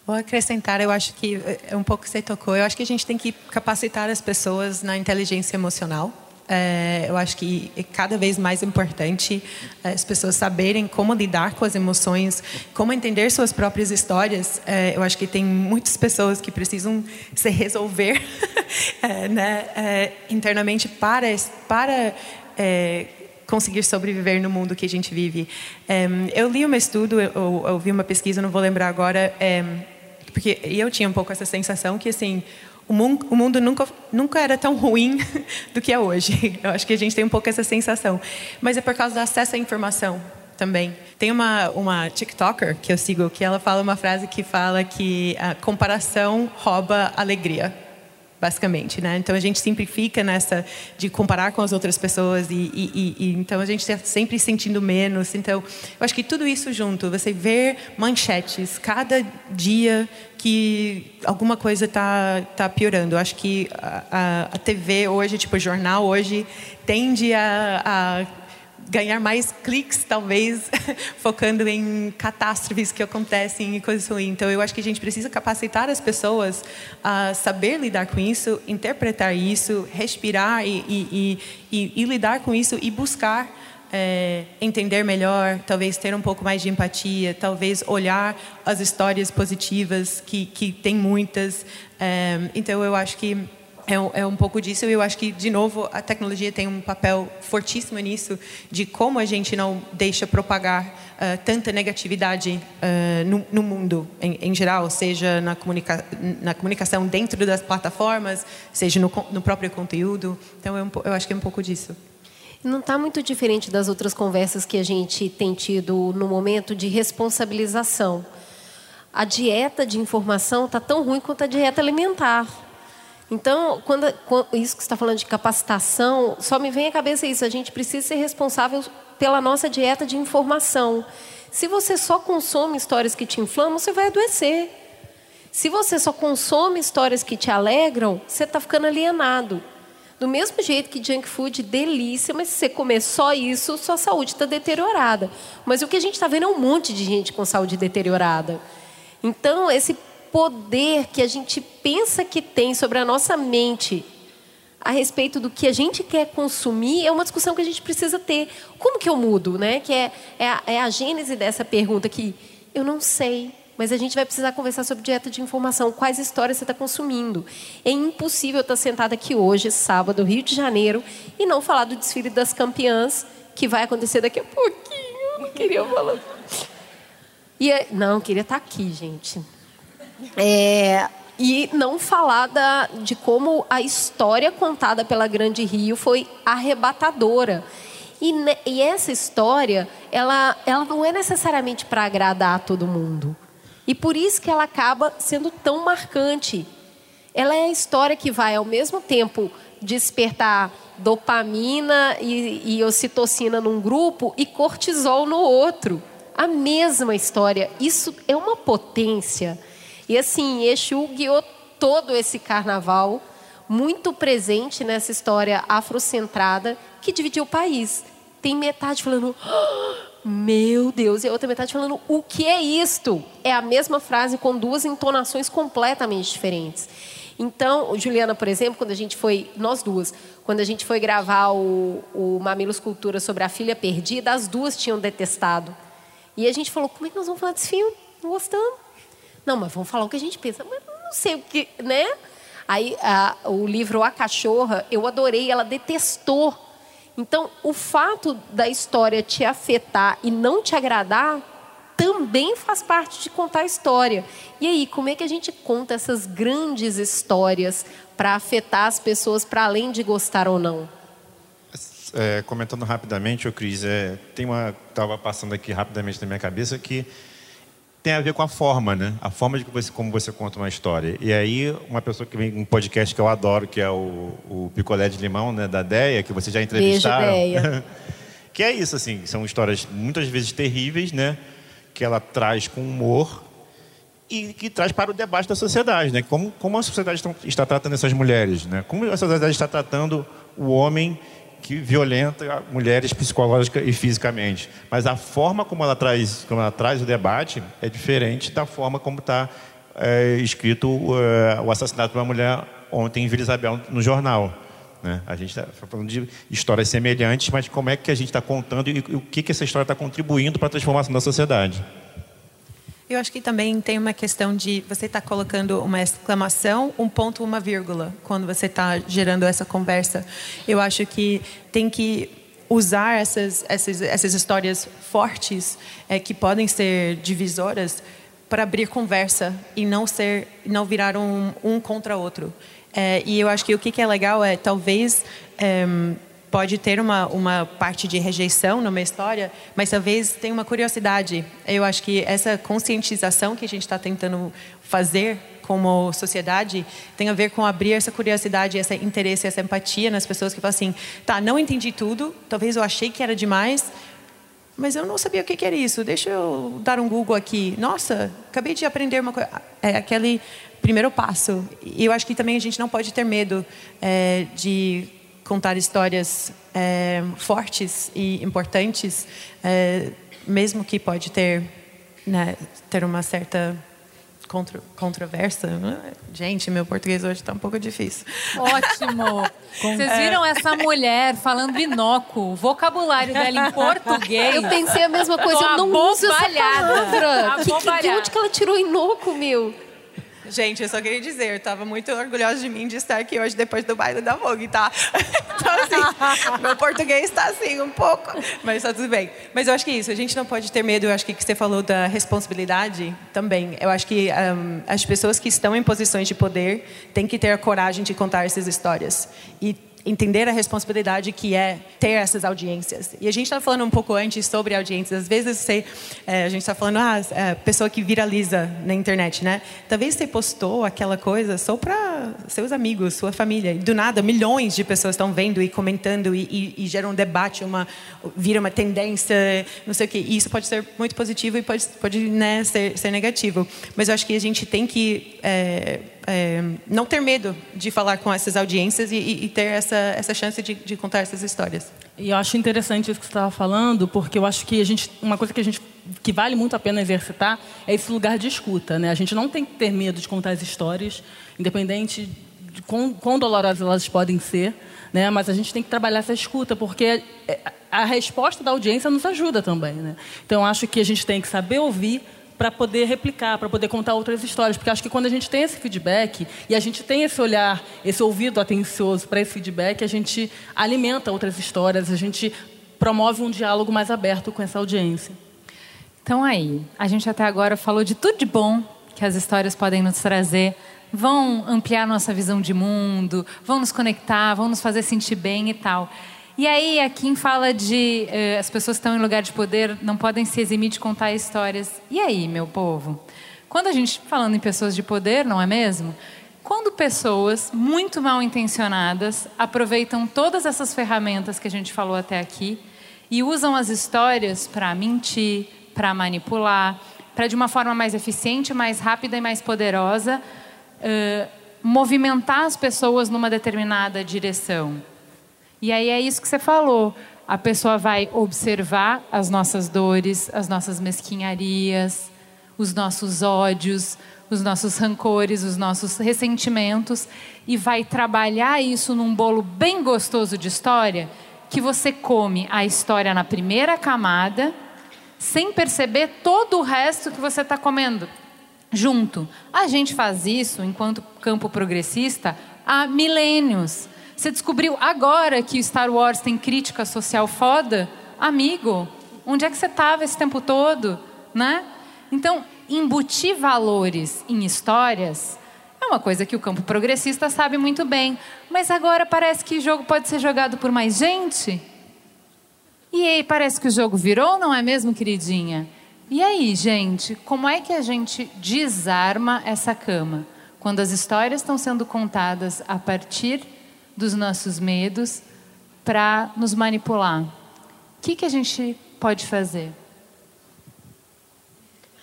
Vou acrescentar, eu acho que é um pouco que você tocou. Eu acho que a gente tem que capacitar as pessoas na inteligência emocional. É, eu acho que é cada vez mais importante é, as pessoas saberem como lidar com as emoções, como entender suas próprias histórias. É, eu acho que tem muitas pessoas que precisam se resolver né, internamente para para conseguir sobreviver no mundo que a gente vive. eu li um estudo, eu, eu vi uma pesquisa, não vou lembrar agora, porque eu tinha um pouco essa sensação que assim o mundo, o mundo nunca, nunca era tão ruim do que é hoje. Eu acho que a gente tem um pouco essa sensação. Mas é por causa do acesso à informação também. Tem uma, uma TikToker que eu sigo que ela fala uma frase que fala que a comparação rouba alegria basicamente, né? Então a gente sempre fica nessa de comparar com as outras pessoas e, e, e então a gente está sempre sentindo menos. Então eu acho que tudo isso junto, você ver manchetes cada dia que alguma coisa está tá piorando. Eu acho que a, a, a TV hoje, tipo jornal hoje, tende a, a ganhar mais cliques, talvez, focando em catástrofes que acontecem e coisas ruins. Então, eu acho que a gente precisa capacitar as pessoas a saber lidar com isso, interpretar isso, respirar e, e, e, e lidar com isso e buscar é, entender melhor, talvez ter um pouco mais de empatia, talvez olhar as histórias positivas, que, que tem muitas. É, então, eu acho que é um, é um pouco disso. E eu acho que, de novo, a tecnologia tem um papel fortíssimo nisso, de como a gente não deixa propagar uh, tanta negatividade uh, no, no, mundo em, em, geral, seja na, comunica na comunicação dentro das plataformas, seja no, no próprio conteúdo. Então, eu, eu acho que é um pouco disso. Não está muito diferente das outras conversas que a gente tem tido no momento de responsabilização. A dieta de informação está tão ruim quanto a dieta alimentar. Então, quando, quando, isso que está falando de capacitação, só me vem à cabeça isso. A gente precisa ser responsável pela nossa dieta de informação. Se você só consome histórias que te inflamam, você vai adoecer. Se você só consome histórias que te alegram, você está ficando alienado. Do mesmo jeito que junk food, delícia, mas se você comer só isso, sua saúde está deteriorada. Mas o que a gente está vendo é um monte de gente com saúde deteriorada. Então, esse poder que a gente pensa que tem sobre a nossa mente a respeito do que a gente quer consumir é uma discussão que a gente precisa ter. Como que eu mudo, né? Que é, é, a, é a gênese dessa pergunta que eu não sei, mas a gente vai precisar conversar sobre dieta de informação. Quais histórias você está consumindo? É impossível estar sentada aqui hoje, sábado, Rio de Janeiro, e não falar do desfile das campeãs que vai acontecer daqui a pouquinho. Eu não queria falar. E, é, não, queria estar aqui, gente. É, e não falar da, de como a história contada pela Grande Rio foi arrebatadora. E, e essa história, ela, ela não é necessariamente para agradar a todo mundo. E por isso que ela acaba sendo tão marcante. Ela é a história que vai, ao mesmo tempo, despertar dopamina e, e ocitocina num grupo e cortisol no outro. A mesma história. Isso é uma potência e assim, Exu guiou todo esse carnaval, muito presente nessa história afrocentrada que dividiu o país. Tem metade falando, oh, meu Deus, e a outra metade falando, o que é isto? É a mesma frase com duas entonações completamente diferentes. Então, Juliana, por exemplo, quando a gente foi, nós duas, quando a gente foi gravar o, o Mamilos Cultura sobre a filha perdida, as duas tinham detestado. E a gente falou, como é que nós vamos falar desse filme? Não gostamos. Não, mas vamos falar o que a gente pensa. Mas não sei o que, né? Aí a, o livro A Cachorra, eu adorei, ela detestou. Então, o fato da história te afetar e não te agradar também faz parte de contar a história. E aí, como é que a gente conta essas grandes histórias para afetar as pessoas para além de gostar ou não? É, comentando rapidamente, o Cris, é, tem uma estava passando aqui rapidamente na minha cabeça que tem a ver com a forma, né? A forma de você, como você conta uma história. E aí, uma pessoa que vem um podcast que eu adoro, que é o, o Picolé de Limão, né? Da Deia, que vocês já entrevistaram. Beijo, Deia. que é isso, assim. São histórias muitas vezes terríveis, né? Que ela traz com humor e que traz para o debate da sociedade, né? Como, como a sociedade está tratando essas mulheres, né? Como a sociedade está tratando o homem que violenta mulheres psicológica e fisicamente. Mas a forma como ela traz, como ela traz o debate é diferente da forma como está é, escrito é, o assassinato de uma mulher ontem em Vila Isabel no jornal. Né? A gente está falando de histórias semelhantes, mas como é que a gente está contando e o que, que essa história está contribuindo para a transformação da sociedade. Eu acho que também tem uma questão de você estar tá colocando uma exclamação, um ponto, uma vírgula, quando você está gerando essa conversa. Eu acho que tem que usar essas, essas, essas histórias fortes, é, que podem ser divisoras, para abrir conversa e não ser, não virar um, um contra outro. É, e eu acho que o que, é legal é talvez é, pode ter uma, uma parte de rejeição numa história, mas talvez tenha uma curiosidade. Eu acho que essa conscientização que a gente está tentando fazer como sociedade tem a ver com abrir essa curiosidade, esse interesse, essa empatia nas pessoas que falam assim, tá, não entendi tudo, talvez eu achei que era demais, mas eu não sabia o que era isso. Deixa eu dar um Google aqui. Nossa, acabei de aprender uma coisa. É aquele primeiro passo. E eu acho que também a gente não pode ter medo é, de contar histórias é, fortes e importantes, é, mesmo que pode ter, né, ter uma certa contro, controvérsia. Gente, meu português hoje está um pouco difícil. Ótimo! Vocês viram essa mulher falando inócuo, o vocabulário dela em português. Eu pensei a mesma coisa, eu não uso essa palavra. Que, que, de onde que ela tirou inócuo, meu? Gente, eu só queria dizer, eu estava muito orgulhosa de mim de estar aqui hoje depois do baile da Vogue, tá? Então, assim, meu português está assim um pouco, mas está tudo bem. Mas eu acho que é isso, a gente não pode ter medo, eu acho que você falou da responsabilidade também. Eu acho que um, as pessoas que estão em posições de poder têm que ter a coragem de contar essas histórias. E entender a responsabilidade que é ter essas audiências. E a gente está falando um pouco antes sobre audiências. Às vezes você, é, a gente está falando, ah, é, pessoa que viraliza na internet, né? Talvez você postou aquela coisa só para seus amigos, sua família. E do nada, milhões de pessoas estão vendo e comentando e, e, e gera um debate, uma vira uma tendência, não sei o quê. E isso pode ser muito positivo e pode, pode né, ser, ser negativo. Mas eu acho que a gente tem que é, é, não ter medo de falar com essas audiências e, e ter essa, essa chance de, de, contar essas histórias. E eu acho interessante isso que você estava falando, porque eu acho que a gente, uma coisa que a gente que vale muito a pena exercitar é esse lugar de escuta, né? A gente não tem que ter medo de contar as histórias, independente de quão, quão dolorosas elas podem ser, né? Mas a gente tem que trabalhar essa escuta, porque a resposta da audiência nos ajuda também, né? Então acho que a gente tem que saber ouvir para poder replicar, para poder contar outras histórias. Porque acho que quando a gente tem esse feedback e a gente tem esse olhar, esse ouvido atencioso para esse feedback, a gente alimenta outras histórias, a gente promove um diálogo mais aberto com essa audiência. Então aí, a gente até agora falou de tudo de bom que as histórias podem nos trazer, vão ampliar nossa visão de mundo, vão nos conectar, vão nos fazer sentir bem e tal. E aí, a Kim fala de eh, as pessoas que estão em lugar de poder não podem se eximir de contar histórias. E aí, meu povo? Quando a gente, falando em pessoas de poder, não é mesmo? Quando pessoas muito mal intencionadas aproveitam todas essas ferramentas que a gente falou até aqui e usam as histórias para mentir, para manipular, para de uma forma mais eficiente, mais rápida e mais poderosa uh, movimentar as pessoas numa determinada direção. E aí é isso que você falou. A pessoa vai observar as nossas dores, as nossas mesquinharias, os nossos ódios, os nossos rancores, os nossos ressentimentos e vai trabalhar isso num bolo bem gostoso de história que você come a história na primeira camada sem perceber todo o resto que você está comendo junto. A gente faz isso enquanto campo progressista há milênios. Você descobriu agora que Star Wars tem crítica social foda? Amigo, onde é que você estava esse tempo todo? Né? Então, embutir valores em histórias é uma coisa que o campo progressista sabe muito bem. Mas agora parece que o jogo pode ser jogado por mais gente? E aí, parece que o jogo virou, não é mesmo, queridinha? E aí, gente, como é que a gente desarma essa cama? Quando as histórias estão sendo contadas a partir dos nossos medos para nos manipular. O que, que a gente pode fazer?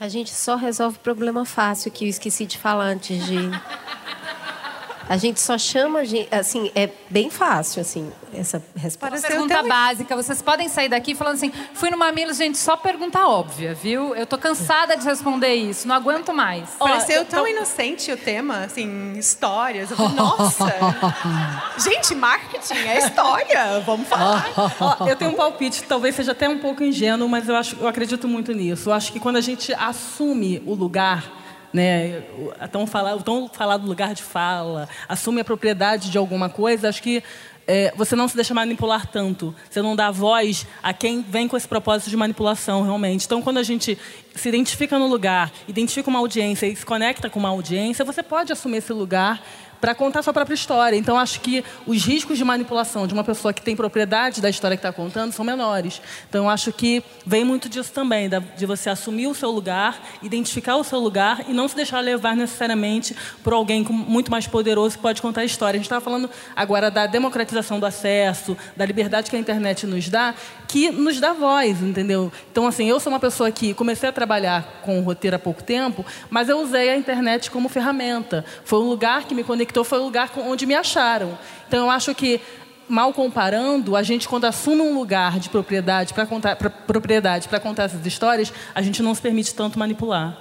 A gente só resolve problema fácil, que eu esqueci de falar antes de. A gente só chama, assim, é bem fácil, assim, essa resposta. Uma pergunta básica. Vocês podem sair daqui falando assim, fui no Mamilos, gente, só pergunta óbvia, viu? Eu tô cansada de responder isso, não aguento mais. Pareceu tão tô... inocente o tema, assim, histórias. Eu falei, nossa! gente, marketing é história, vamos falar. eu tenho um palpite, talvez seja até um pouco ingênuo, mas eu, acho, eu acredito muito nisso. Eu acho que quando a gente assume o lugar né, tão falado, tão falado lugar de fala, assume a propriedade de alguma coisa, acho que é, você não se deixa manipular tanto. Você não dá voz a quem vem com esse propósito de manipulação, realmente. Então, quando a gente se identifica no lugar, identifica uma audiência e se conecta com uma audiência, você pode assumir esse lugar para contar sua própria história. Então, acho que os riscos de manipulação de uma pessoa que tem propriedade da história que está contando são menores. Então, acho que vem muito disso também, de você assumir o seu lugar, identificar o seu lugar e não se deixar levar necessariamente por alguém muito mais poderoso que pode contar a história. A gente estava falando agora da democratização do acesso, da liberdade que a internet nos dá, que nos dá voz, entendeu? Então, assim, eu sou uma pessoa que comecei a trabalhar com o roteiro há pouco tempo, mas eu usei a internet como ferramenta. Foi um lugar que me conectou conectou foi o lugar onde me acharam. Então eu acho que mal comparando, a gente quando assume um lugar de propriedade para contar pra, propriedade para contar essas histórias, a gente não se permite tanto manipular.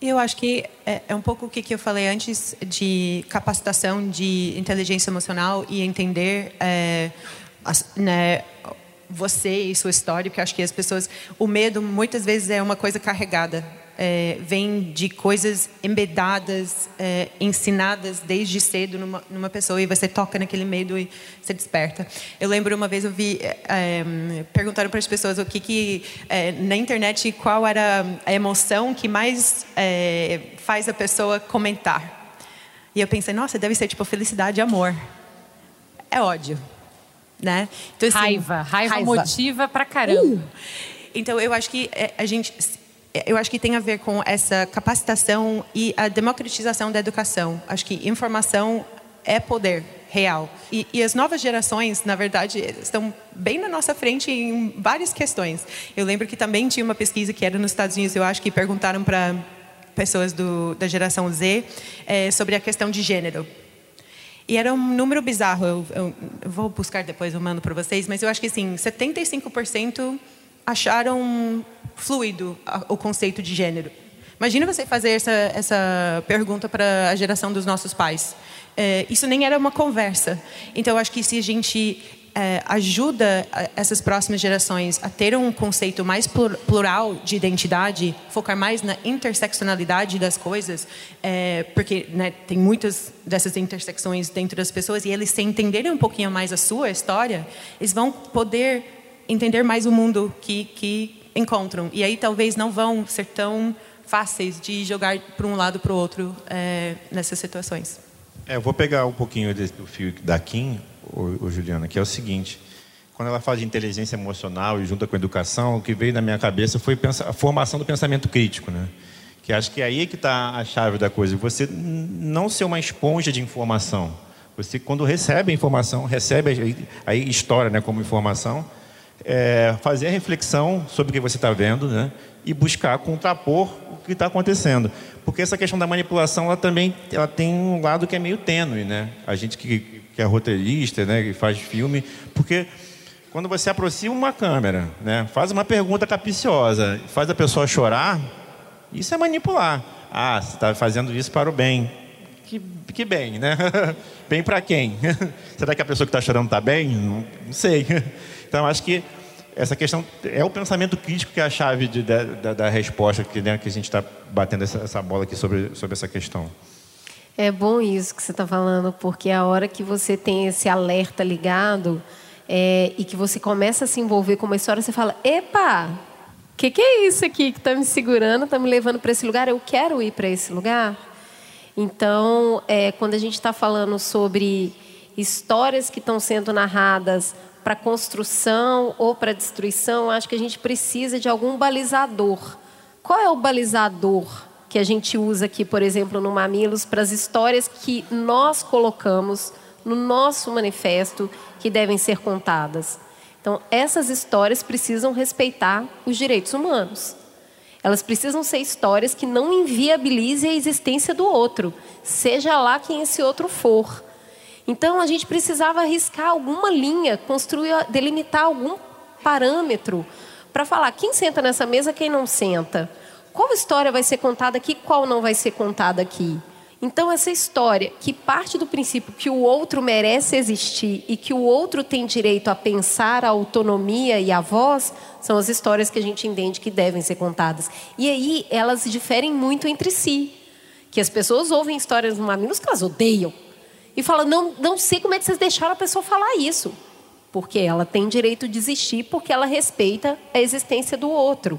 Eu acho que é, é um pouco o que, que eu falei antes de capacitação de inteligência emocional e entender é, as, né, você e sua história, porque acho que as pessoas, o medo muitas vezes é uma coisa carregada é, vem de coisas embedadas, é, ensinadas desde cedo numa, numa, pessoa e você toca naquele medo e se desperta. Eu lembro uma vez eu vi é, é perguntaram para as pessoas o que que é, na internet qual era a emoção que mais é, faz a pessoa comentar. E eu pensei, nossa, deve ser tipo felicidade e amor. É ódio, né? Então, assim, raiva, raiva, raiva, motiva pra caramba. Uh! Então eu acho que a gente eu acho que tem a ver com essa capacitação e a democratização da educação. Acho que informação é poder real. E, e, as novas gerações, na verdade, estão bem na nossa frente em várias questões. Eu lembro que também tinha uma pesquisa que era nos Estados Unidos, eu acho que perguntaram para pessoas do, da geração Z é, sobre a questão de gênero. E era um número bizarro. Eu, eu, eu vou buscar depois, eu mando para vocês, mas eu acho que assim, 75% acharam fluido o conceito de gênero. Imagina você fazer essa, essa pergunta para a geração dos nossos pais. É, isso nem era uma conversa. Então, acho que se a gente é, ajuda essas próximas gerações a ter um conceito mais plural de identidade, focar mais na interseccionalidade das coisas, é, porque né, tem muitas dessas intersecções dentro das pessoas, e eles se entenderem um pouquinho mais a sua história, eles vão poder entender mais o mundo que, que encontram. E aí talvez não vão ser tão fáceis de jogar para um lado para o outro é, nessas situações. É, eu vou pegar um pouquinho do fio da Kim, o, o Juliana, que é o seguinte. Quando ela fala de inteligência emocional e junta com a educação, o que veio na minha cabeça foi a formação do pensamento crítico, né? Que acho que é aí que está a chave da coisa. Você não ser uma esponja de informação. Você, quando recebe a informação, recebe a, a história né, como informação, é, fazer a reflexão sobre o que você está vendo né, e buscar contrapor o que está acontecendo. Porque essa questão da manipulação ela também ela tem um lado que é meio tênue. Né? A gente que, que é roteirista, né, que faz filme, porque quando você aproxima uma câmera, né, faz uma pergunta capiciosa, faz a pessoa chorar, isso é manipular. Ah, você está fazendo isso para o bem. Que, que bem, né? bem para quem? Será que a pessoa que está chorando está bem? Não, não sei. Então, acho que essa questão é o pensamento crítico que é a chave de, da, da, resposta que, né, que a gente está batendo essa, essa, bola aqui sobre, sobre essa questão. É bom isso que você está falando, porque a hora que você tem esse alerta ligado é, e que você começa a se envolver com uma história, você fala: epa, o que, que é isso aqui que está me segurando, está me levando para esse lugar? Eu quero ir para esse lugar. Então, é, quando a gente está falando sobre histórias que estão sendo narradas para construção ou para destruição, acho que a gente precisa de algum balizador. Qual é o balizador que a gente usa aqui, por exemplo, no Mamilos, para as histórias que nós colocamos no nosso manifesto que devem ser contadas? Então, essas histórias precisam respeitar os direitos humanos. Elas precisam ser histórias que não inviabilizem a existência do outro, seja lá quem esse outro for. Então a gente precisava arriscar alguma linha, construir, delimitar algum parâmetro para falar quem senta nessa mesa, quem não senta. Qual história vai ser contada aqui, qual não vai ser contada aqui. Então, essa história que parte do princípio que o outro merece existir e que o outro tem direito a pensar a autonomia e a voz, são as histórias que a gente entende que devem ser contadas. E aí, elas diferem muito entre si. Que as pessoas ouvem histórias no Mamilos que elas odeiam. E falam, não, não sei como é que vocês deixaram a pessoa falar isso. Porque ela tem direito de existir, porque ela respeita a existência do outro.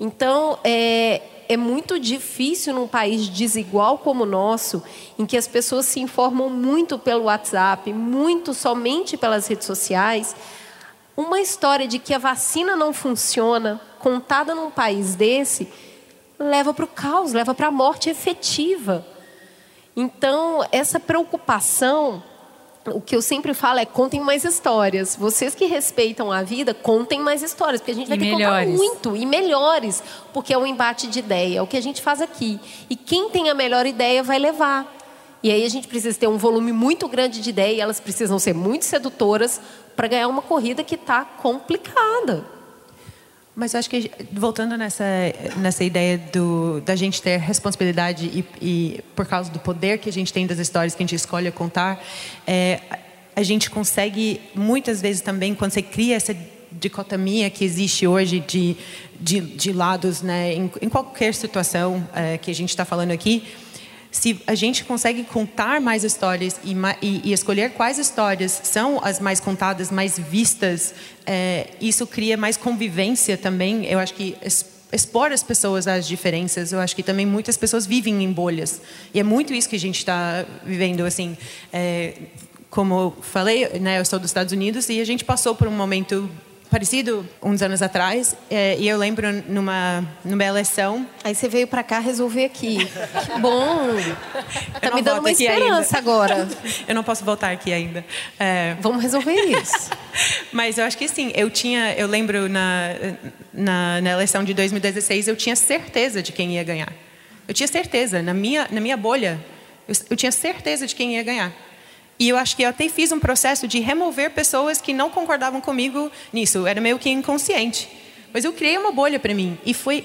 Então, é, é muito difícil num país desigual como o nosso, em que as pessoas se informam muito pelo WhatsApp, muito somente pelas redes sociais, uma história de que a vacina não funciona, contada num país desse, leva para o caos, leva para a morte efetiva. Então, essa preocupação o que eu sempre falo é contem mais histórias. Vocês que respeitam a vida, contem mais histórias, porque a gente vai e ter melhores. que contar muito e melhores, porque é um embate de ideia, é o que a gente faz aqui. E quem tem a melhor ideia vai levar. E aí a gente precisa ter um volume muito grande de ideia, e elas precisam ser muito sedutoras para ganhar uma corrida que está complicada. Mas eu acho que, voltando nessa, nessa ideia do, da gente ter responsabilidade e, e, por causa do poder que a gente tem das histórias que a gente escolhe contar, é, a gente consegue, muitas vezes também, quando você cria essa dicotomia que existe hoje de, de, de lados, né, em, em qualquer situação é, que a gente está falando aqui, se a gente consegue contar mais histórias e, e, e, escolher quais histórias são as mais contadas, mais vistas, é, isso cria mais convivência também. Eu acho que expor as pessoas às diferenças. Eu acho que também muitas pessoas vivem em bolhas e é muito isso que a gente está vivendo. Assim, é, como eu falei, né, eu sou dos Estados Unidos e a gente passou por um momento parecido uns anos atrás. É, e eu lembro numa, numa eleição. Aí você veio para cá resolver aqui. Que bom! Tá me dando uma esperança ainda. agora. eu não posso voltar aqui ainda. É... Vamos resolver isso. Mas eu acho que sim. Eu tinha, eu lembro na, na, na eleição de 2016, eu tinha certeza de quem ia ganhar. Eu tinha certeza na minha na minha bolha. eu, eu tinha certeza de quem ia ganhar. E eu acho que eu até fiz um processo de remover pessoas que não concordavam comigo nisso. Era meio que inconsciente. Mas eu criei uma bolha para mim. E foi.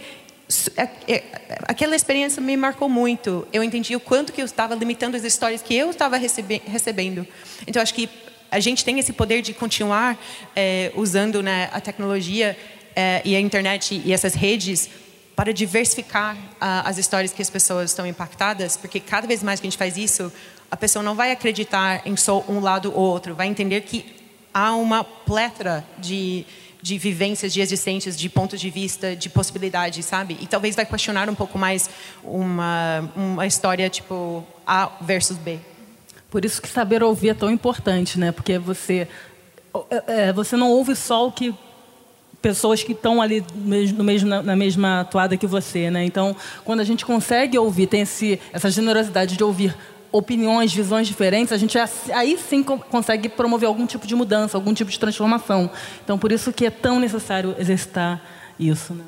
É, é, aquela experiência me marcou muito. Eu entendi o quanto que eu estava limitando as histórias que eu estava recebendo. Então, acho que a gente tem esse poder de continuar é, usando né, a tecnologia é, e a internet e essas redes para diversificar as histórias que as pessoas estão impactadas, porque cada vez mais que a gente faz isso, a pessoa não vai acreditar em só um lado ou outro, vai entender que há uma pletora de, de vivências, de existências, de pontos de vista, de possibilidades, sabe? E talvez vai questionar um pouco mais uma, uma história tipo A versus B. Por isso que saber ouvir é tão importante, né? Porque você, é, é você não ouve só o que pessoas que estão ali no mesmo, na mesma toada que você, né? Então, quando a gente consegue ouvir, tem esse, essa generosidade de ouvir opiniões, visões diferentes, a gente aí sim consegue promover algum tipo de mudança, algum tipo de transformação. Então, por isso que é tão necessário exercitar isso. Né?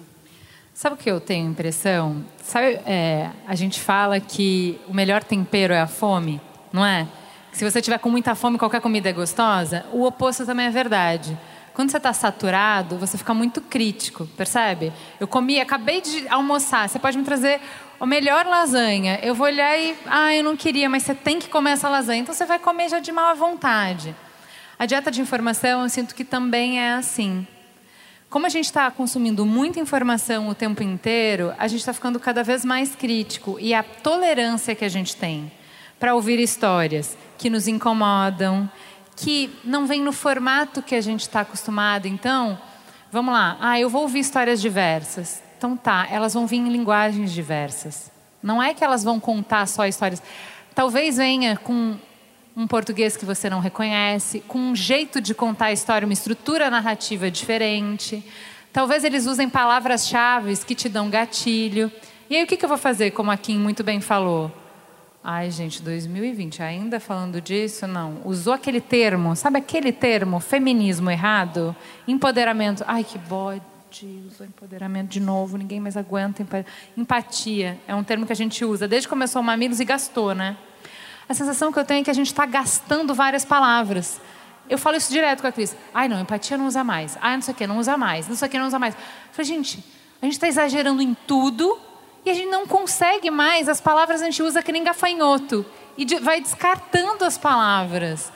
Sabe o que eu tenho impressão? Sabe, é, a gente fala que o melhor tempero é a fome, não é? Se você tiver com muita fome, qualquer comida é gostosa. O oposto também é verdade. Quando você está saturado, você fica muito crítico, percebe? Eu comi, acabei de almoçar. Você pode me trazer a melhor lasanha. Eu vou olhar e, ah, eu não queria, mas você tem que comer essa lasanha. Então você vai comer já de má vontade. A dieta de informação, eu sinto que também é assim. Como a gente está consumindo muita informação o tempo inteiro, a gente está ficando cada vez mais crítico. E a tolerância que a gente tem para ouvir histórias que nos incomodam, que não vem no formato que a gente está acostumado. Então, vamos lá. Ah, eu vou ouvir histórias diversas. Então tá, elas vão vir em linguagens diversas. Não é que elas vão contar só histórias. Talvez venha com um português que você não reconhece, com um jeito de contar a história, uma estrutura narrativa diferente. Talvez eles usem palavras-chave que te dão gatilho. E aí o que, eu vou fazer, como a Kim muito bem falou? Ai, gente, 2020, ainda falando disso? Não. Usou aquele termo, sabe aquele termo, feminismo errado? Empoderamento. Ai, que bode de usou empoderamento de novo, ninguém mais aguenta. Empatia é um termo que a gente usa desde que começou o Mamilos e gastou, né? A sensação que eu tenho é que a gente está gastando várias palavras. Eu falo isso direto com a Cris. Ai, não, empatia não usa mais. Ai, não sei o que, não usa mais. Não sei o que, não usa mais. Eu falei, gente, a gente está exagerando em tudo e a gente não consegue mais. As palavras a gente usa que nem gafanhoto. E vai descartando as palavras.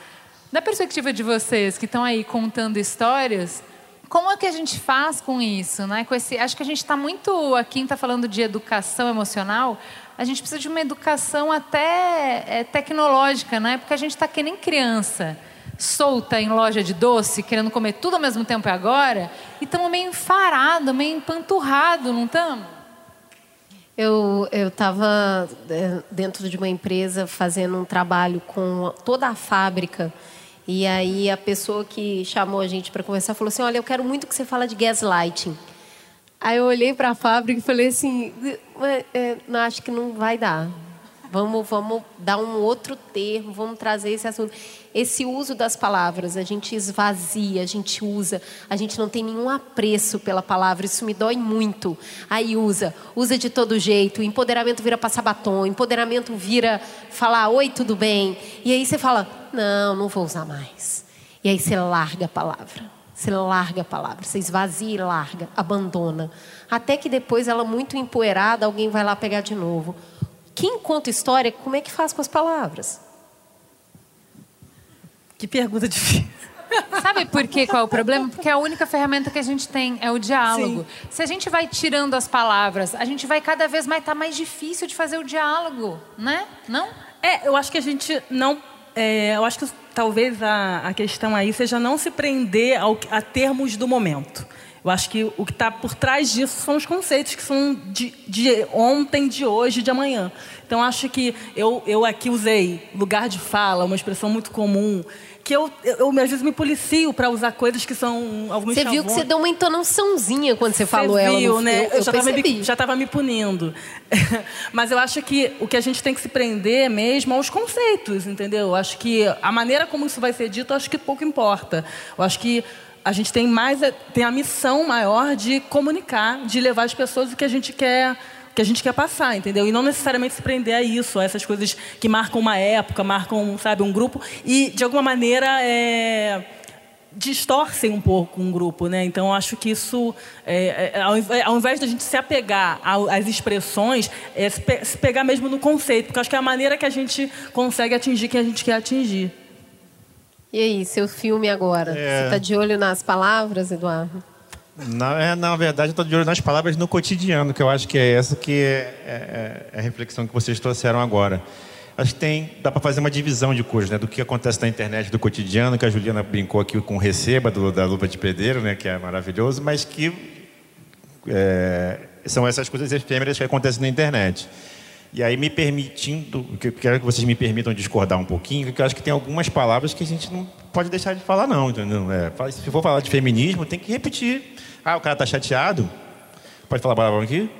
Da perspectiva de vocês que estão aí contando histórias, como é que a gente faz com isso, né? Com esse, acho que a gente está muito aqui está falando de educação emocional. A gente precisa de uma educação até é, tecnológica, né? Porque a gente está que nem criança, solta em loja de doce, querendo comer tudo ao mesmo tempo e agora, e estamos meio enfarados, meio empanturrados, não estamos? Eu estava é, dentro de uma empresa fazendo um trabalho com toda a fábrica e aí a pessoa que chamou a gente para conversar falou assim: Olha, eu quero muito que você fale de gaslighting. Aí eu olhei para a fábrica e falei assim: é, não, acho que não vai dar. Vamos, vamos dar um outro termo, vamos trazer esse assunto. Esse uso das palavras, a gente esvazia, a gente usa, a gente não tem nenhum apreço pela palavra, isso me dói muito. Aí usa, usa de todo jeito, empoderamento vira passar batom, empoderamento vira falar oi, tudo bem. E aí você fala, não, não vou usar mais. E aí você larga a palavra. Você larga a palavra, você esvazia e larga, abandona. Até que depois ela muito empoeirada, alguém vai lá pegar de novo. Quem conta história, como é que faz com as palavras? Que pergunta difícil. Sabe por quê? Qual é o problema? Porque a única ferramenta que a gente tem é o diálogo. Sim. Se a gente vai tirando as palavras, a gente vai cada vez mais estar tá mais difícil de fazer o diálogo, né? Não? É, eu acho que a gente não. É, eu acho que talvez a, a questão aí seja não se prender ao, a termos do momento. Eu acho que o que está por trás disso são os conceitos que são de, de, ontem, de hoje, de amanhã. Então, acho que eu, eu aqui usei lugar de fala, uma expressão muito comum, que eu, eu, eu às vezes me policio para usar coisas que são alguns Você viu que você deu uma entonaçãozinha quando você, você falou viu, ela. né? Eu, eu já estava me, me punindo. Mas eu acho que o que a gente tem que se prender mesmo aos conceitos, entendeu? Eu acho que a maneira como isso vai ser dito, eu acho que pouco importa. Eu acho que a gente tem mais tem a missão maior de comunicar, de levar as pessoas o que a gente quer que a gente quer passar, entendeu? E não necessariamente se prender a isso, a essas coisas que marcam uma época, marcam, sabe, um grupo e de alguma maneira é, distorcem um pouco um grupo, né? Então acho que isso, é, é, ao, invés da gente se apegar às expressões, é se, pe se pegar mesmo no conceito, porque acho que é a maneira que a gente consegue atingir quem a gente quer atingir. E aí, seu filme agora? É... Você está de olho nas palavras, Eduardo? Na, é, na verdade, eu estou de olho nas palavras no cotidiano, que eu acho que é essa que é, é, é a reflexão que vocês trouxeram agora. Acho que tem, dá para fazer uma divisão de coisas, né? Do que acontece na internet, do cotidiano, que a Juliana brincou aqui com o Receba, do, da Luva de Pedreiro, né? Que é maravilhoso, mas que é, são essas coisas efêmeras que acontecem na internet. E aí, me permitindo, quero que vocês me permitam discordar um pouquinho, porque eu acho que tem algumas palavras que a gente não pode deixar de falar, não, entendeu? É, se for falar de feminismo, tem que repetir. Ah, o cara tá chateado? Pode falar a palavra aqui?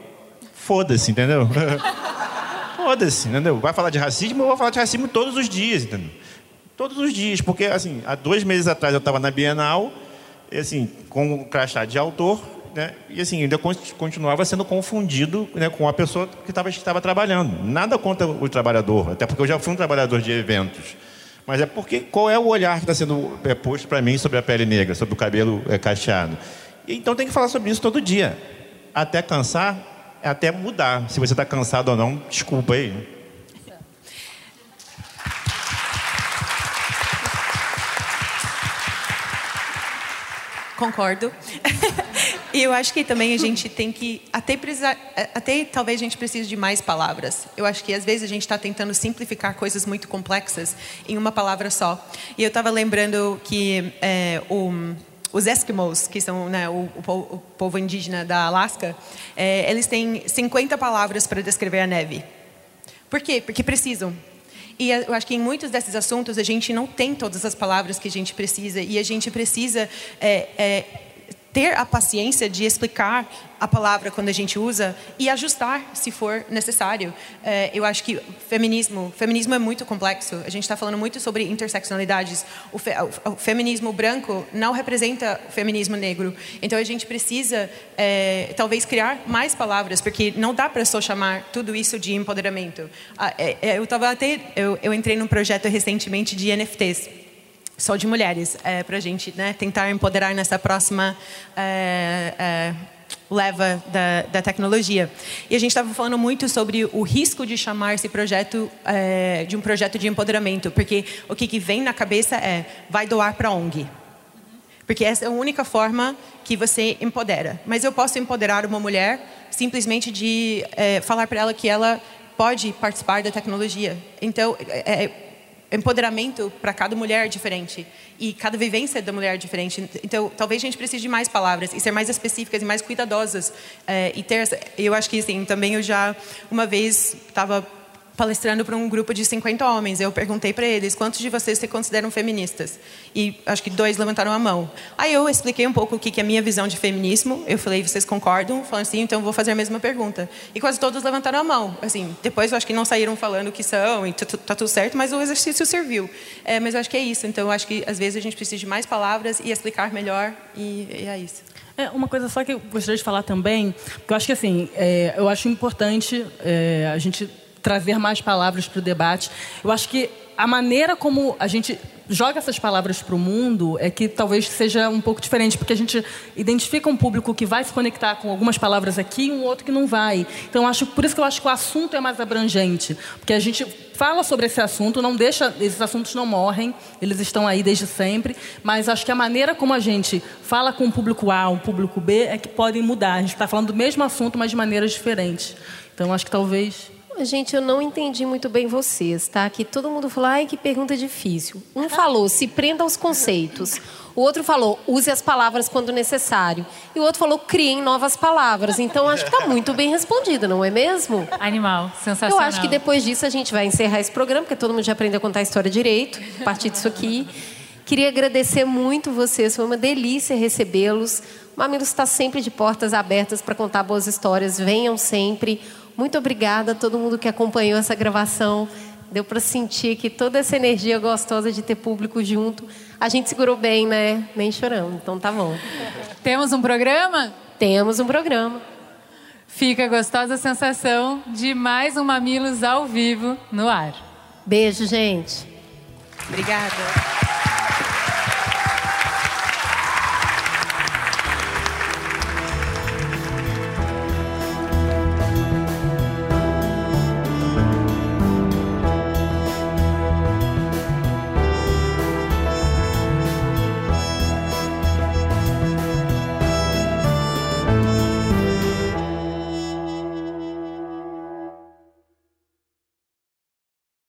Foda-se, entendeu? Foda-se, entendeu? Vai falar de racismo, eu vou falar de racismo todos os dias, entendeu? Todos os dias, porque, assim, há dois meses atrás eu estava na Bienal, assim, com o crachá de autor, né? E assim, ainda continuava sendo confundido né, com a pessoa que estava trabalhando. Nada contra o trabalhador, até porque eu já fui um trabalhador de eventos. Mas é porque qual é o olhar que está sendo é, posto para mim sobre a pele negra, sobre o cabelo é, cacheado? Então tem que falar sobre isso todo dia. Até cansar, até mudar. Se você está cansado ou não, desculpa aí. Concordo. e eu acho que também a gente tem que até precisar, até talvez a gente precise de mais palavras. Eu acho que às vezes a gente está tentando simplificar coisas muito complexas em uma palavra só. E eu estava lembrando que é, o os Eskimos, que são né, o, o, povo indígena da Alasca, é, eles têm 50 palavras para descrever a neve. Por quê? Porque precisam. E eu acho que em muitos desses assuntos a gente não tem todas as palavras que a gente precisa e a gente precisa é, é, ter a paciência de explicar a palavra quando a gente usa e ajustar se for necessário. É, eu acho que feminismo, feminismo é muito complexo. A gente está falando muito sobre interseccionalidades. O, fe, o, feminismo branco não representa o feminismo negro. Então a gente precisa é, talvez criar mais palavras, porque não dá para só chamar tudo isso de empoderamento. Ah, é, é, eu tava até eu, eu entrei num projeto recentemente de NFTs só de mulheres, é, para a gente né, tentar empoderar nessa próxima é, é, leva da, da, tecnologia. E a gente estava falando muito sobre o risco de chamar esse projeto é, de um projeto de empoderamento, porque o que, que vem na cabeça é vai doar para a ONG. Porque essa é a única forma que você empodera. Mas eu posso empoderar uma mulher simplesmente de é, falar para ela que ela pode participar da tecnologia. Então, é, empoderamento para cada mulher é diferente e cada vivência da mulher é diferente. Então, talvez a gente precise de mais palavras e ser mais específicas e mais cuidadosas é, e ter. Eu acho que assim também eu já uma vez estava palestrando para um grupo de 50 homens. Eu perguntei para eles quantos de vocês se consideram feministas. E acho que dois levantaram a mão. Aí eu expliquei um pouco o que é a minha visão de feminismo. Eu falei, vocês concordam? Falaram assim, então eu vou fazer a mesma pergunta. E quase todos levantaram a mão. Assim, depois eu acho que não saíram falando o que são e tá tudo certo, mas o exercício serviu. É, mas eu acho que é isso. Então eu acho que às vezes a gente precisa de mais palavras e explicar melhor e, e é isso. É, uma coisa só que eu gostaria de falar também, porque eu acho que assim, é, eu acho importante é, a gente trazer mais palavras para o debate. Eu acho que a maneira como a gente joga essas palavras para o mundo é que talvez seja um pouco diferente, porque a gente identifica um público que vai se conectar com algumas palavras aqui e um outro que não vai. Então, acho por isso que eu acho que o assunto é mais abrangente, porque a gente fala sobre esse assunto, não deixa esses assuntos não morrem, eles estão aí desde sempre, mas acho que a maneira como a gente fala com o público A, o público B, é que podem mudar. A gente está falando do mesmo assunto, mas de maneiras diferentes. Então, acho que talvez Gente, eu não entendi muito bem vocês, tá? Que todo mundo falou, ai, que pergunta difícil. Um falou, se prenda aos conceitos. O outro falou, use as palavras quando necessário. E o outro falou, criem novas palavras. Então, acho que está muito bem respondido, não é mesmo? Animal, sensacional. Eu acho que depois disso a gente vai encerrar esse programa, porque todo mundo já aprendeu a contar a história direito, a partir disso aqui. Queria agradecer muito vocês, foi uma delícia recebê-los. O Mamilos está sempre de portas abertas para contar boas histórias. Venham sempre. Muito obrigada a todo mundo que acompanhou essa gravação. Deu para sentir que toda essa energia gostosa de ter público junto. A gente segurou bem, né? Nem choramos. Então tá bom. Temos um programa? Temos um programa. Fica a gostosa sensação de mais um Mamilos ao vivo no ar. Beijo, gente. Obrigada.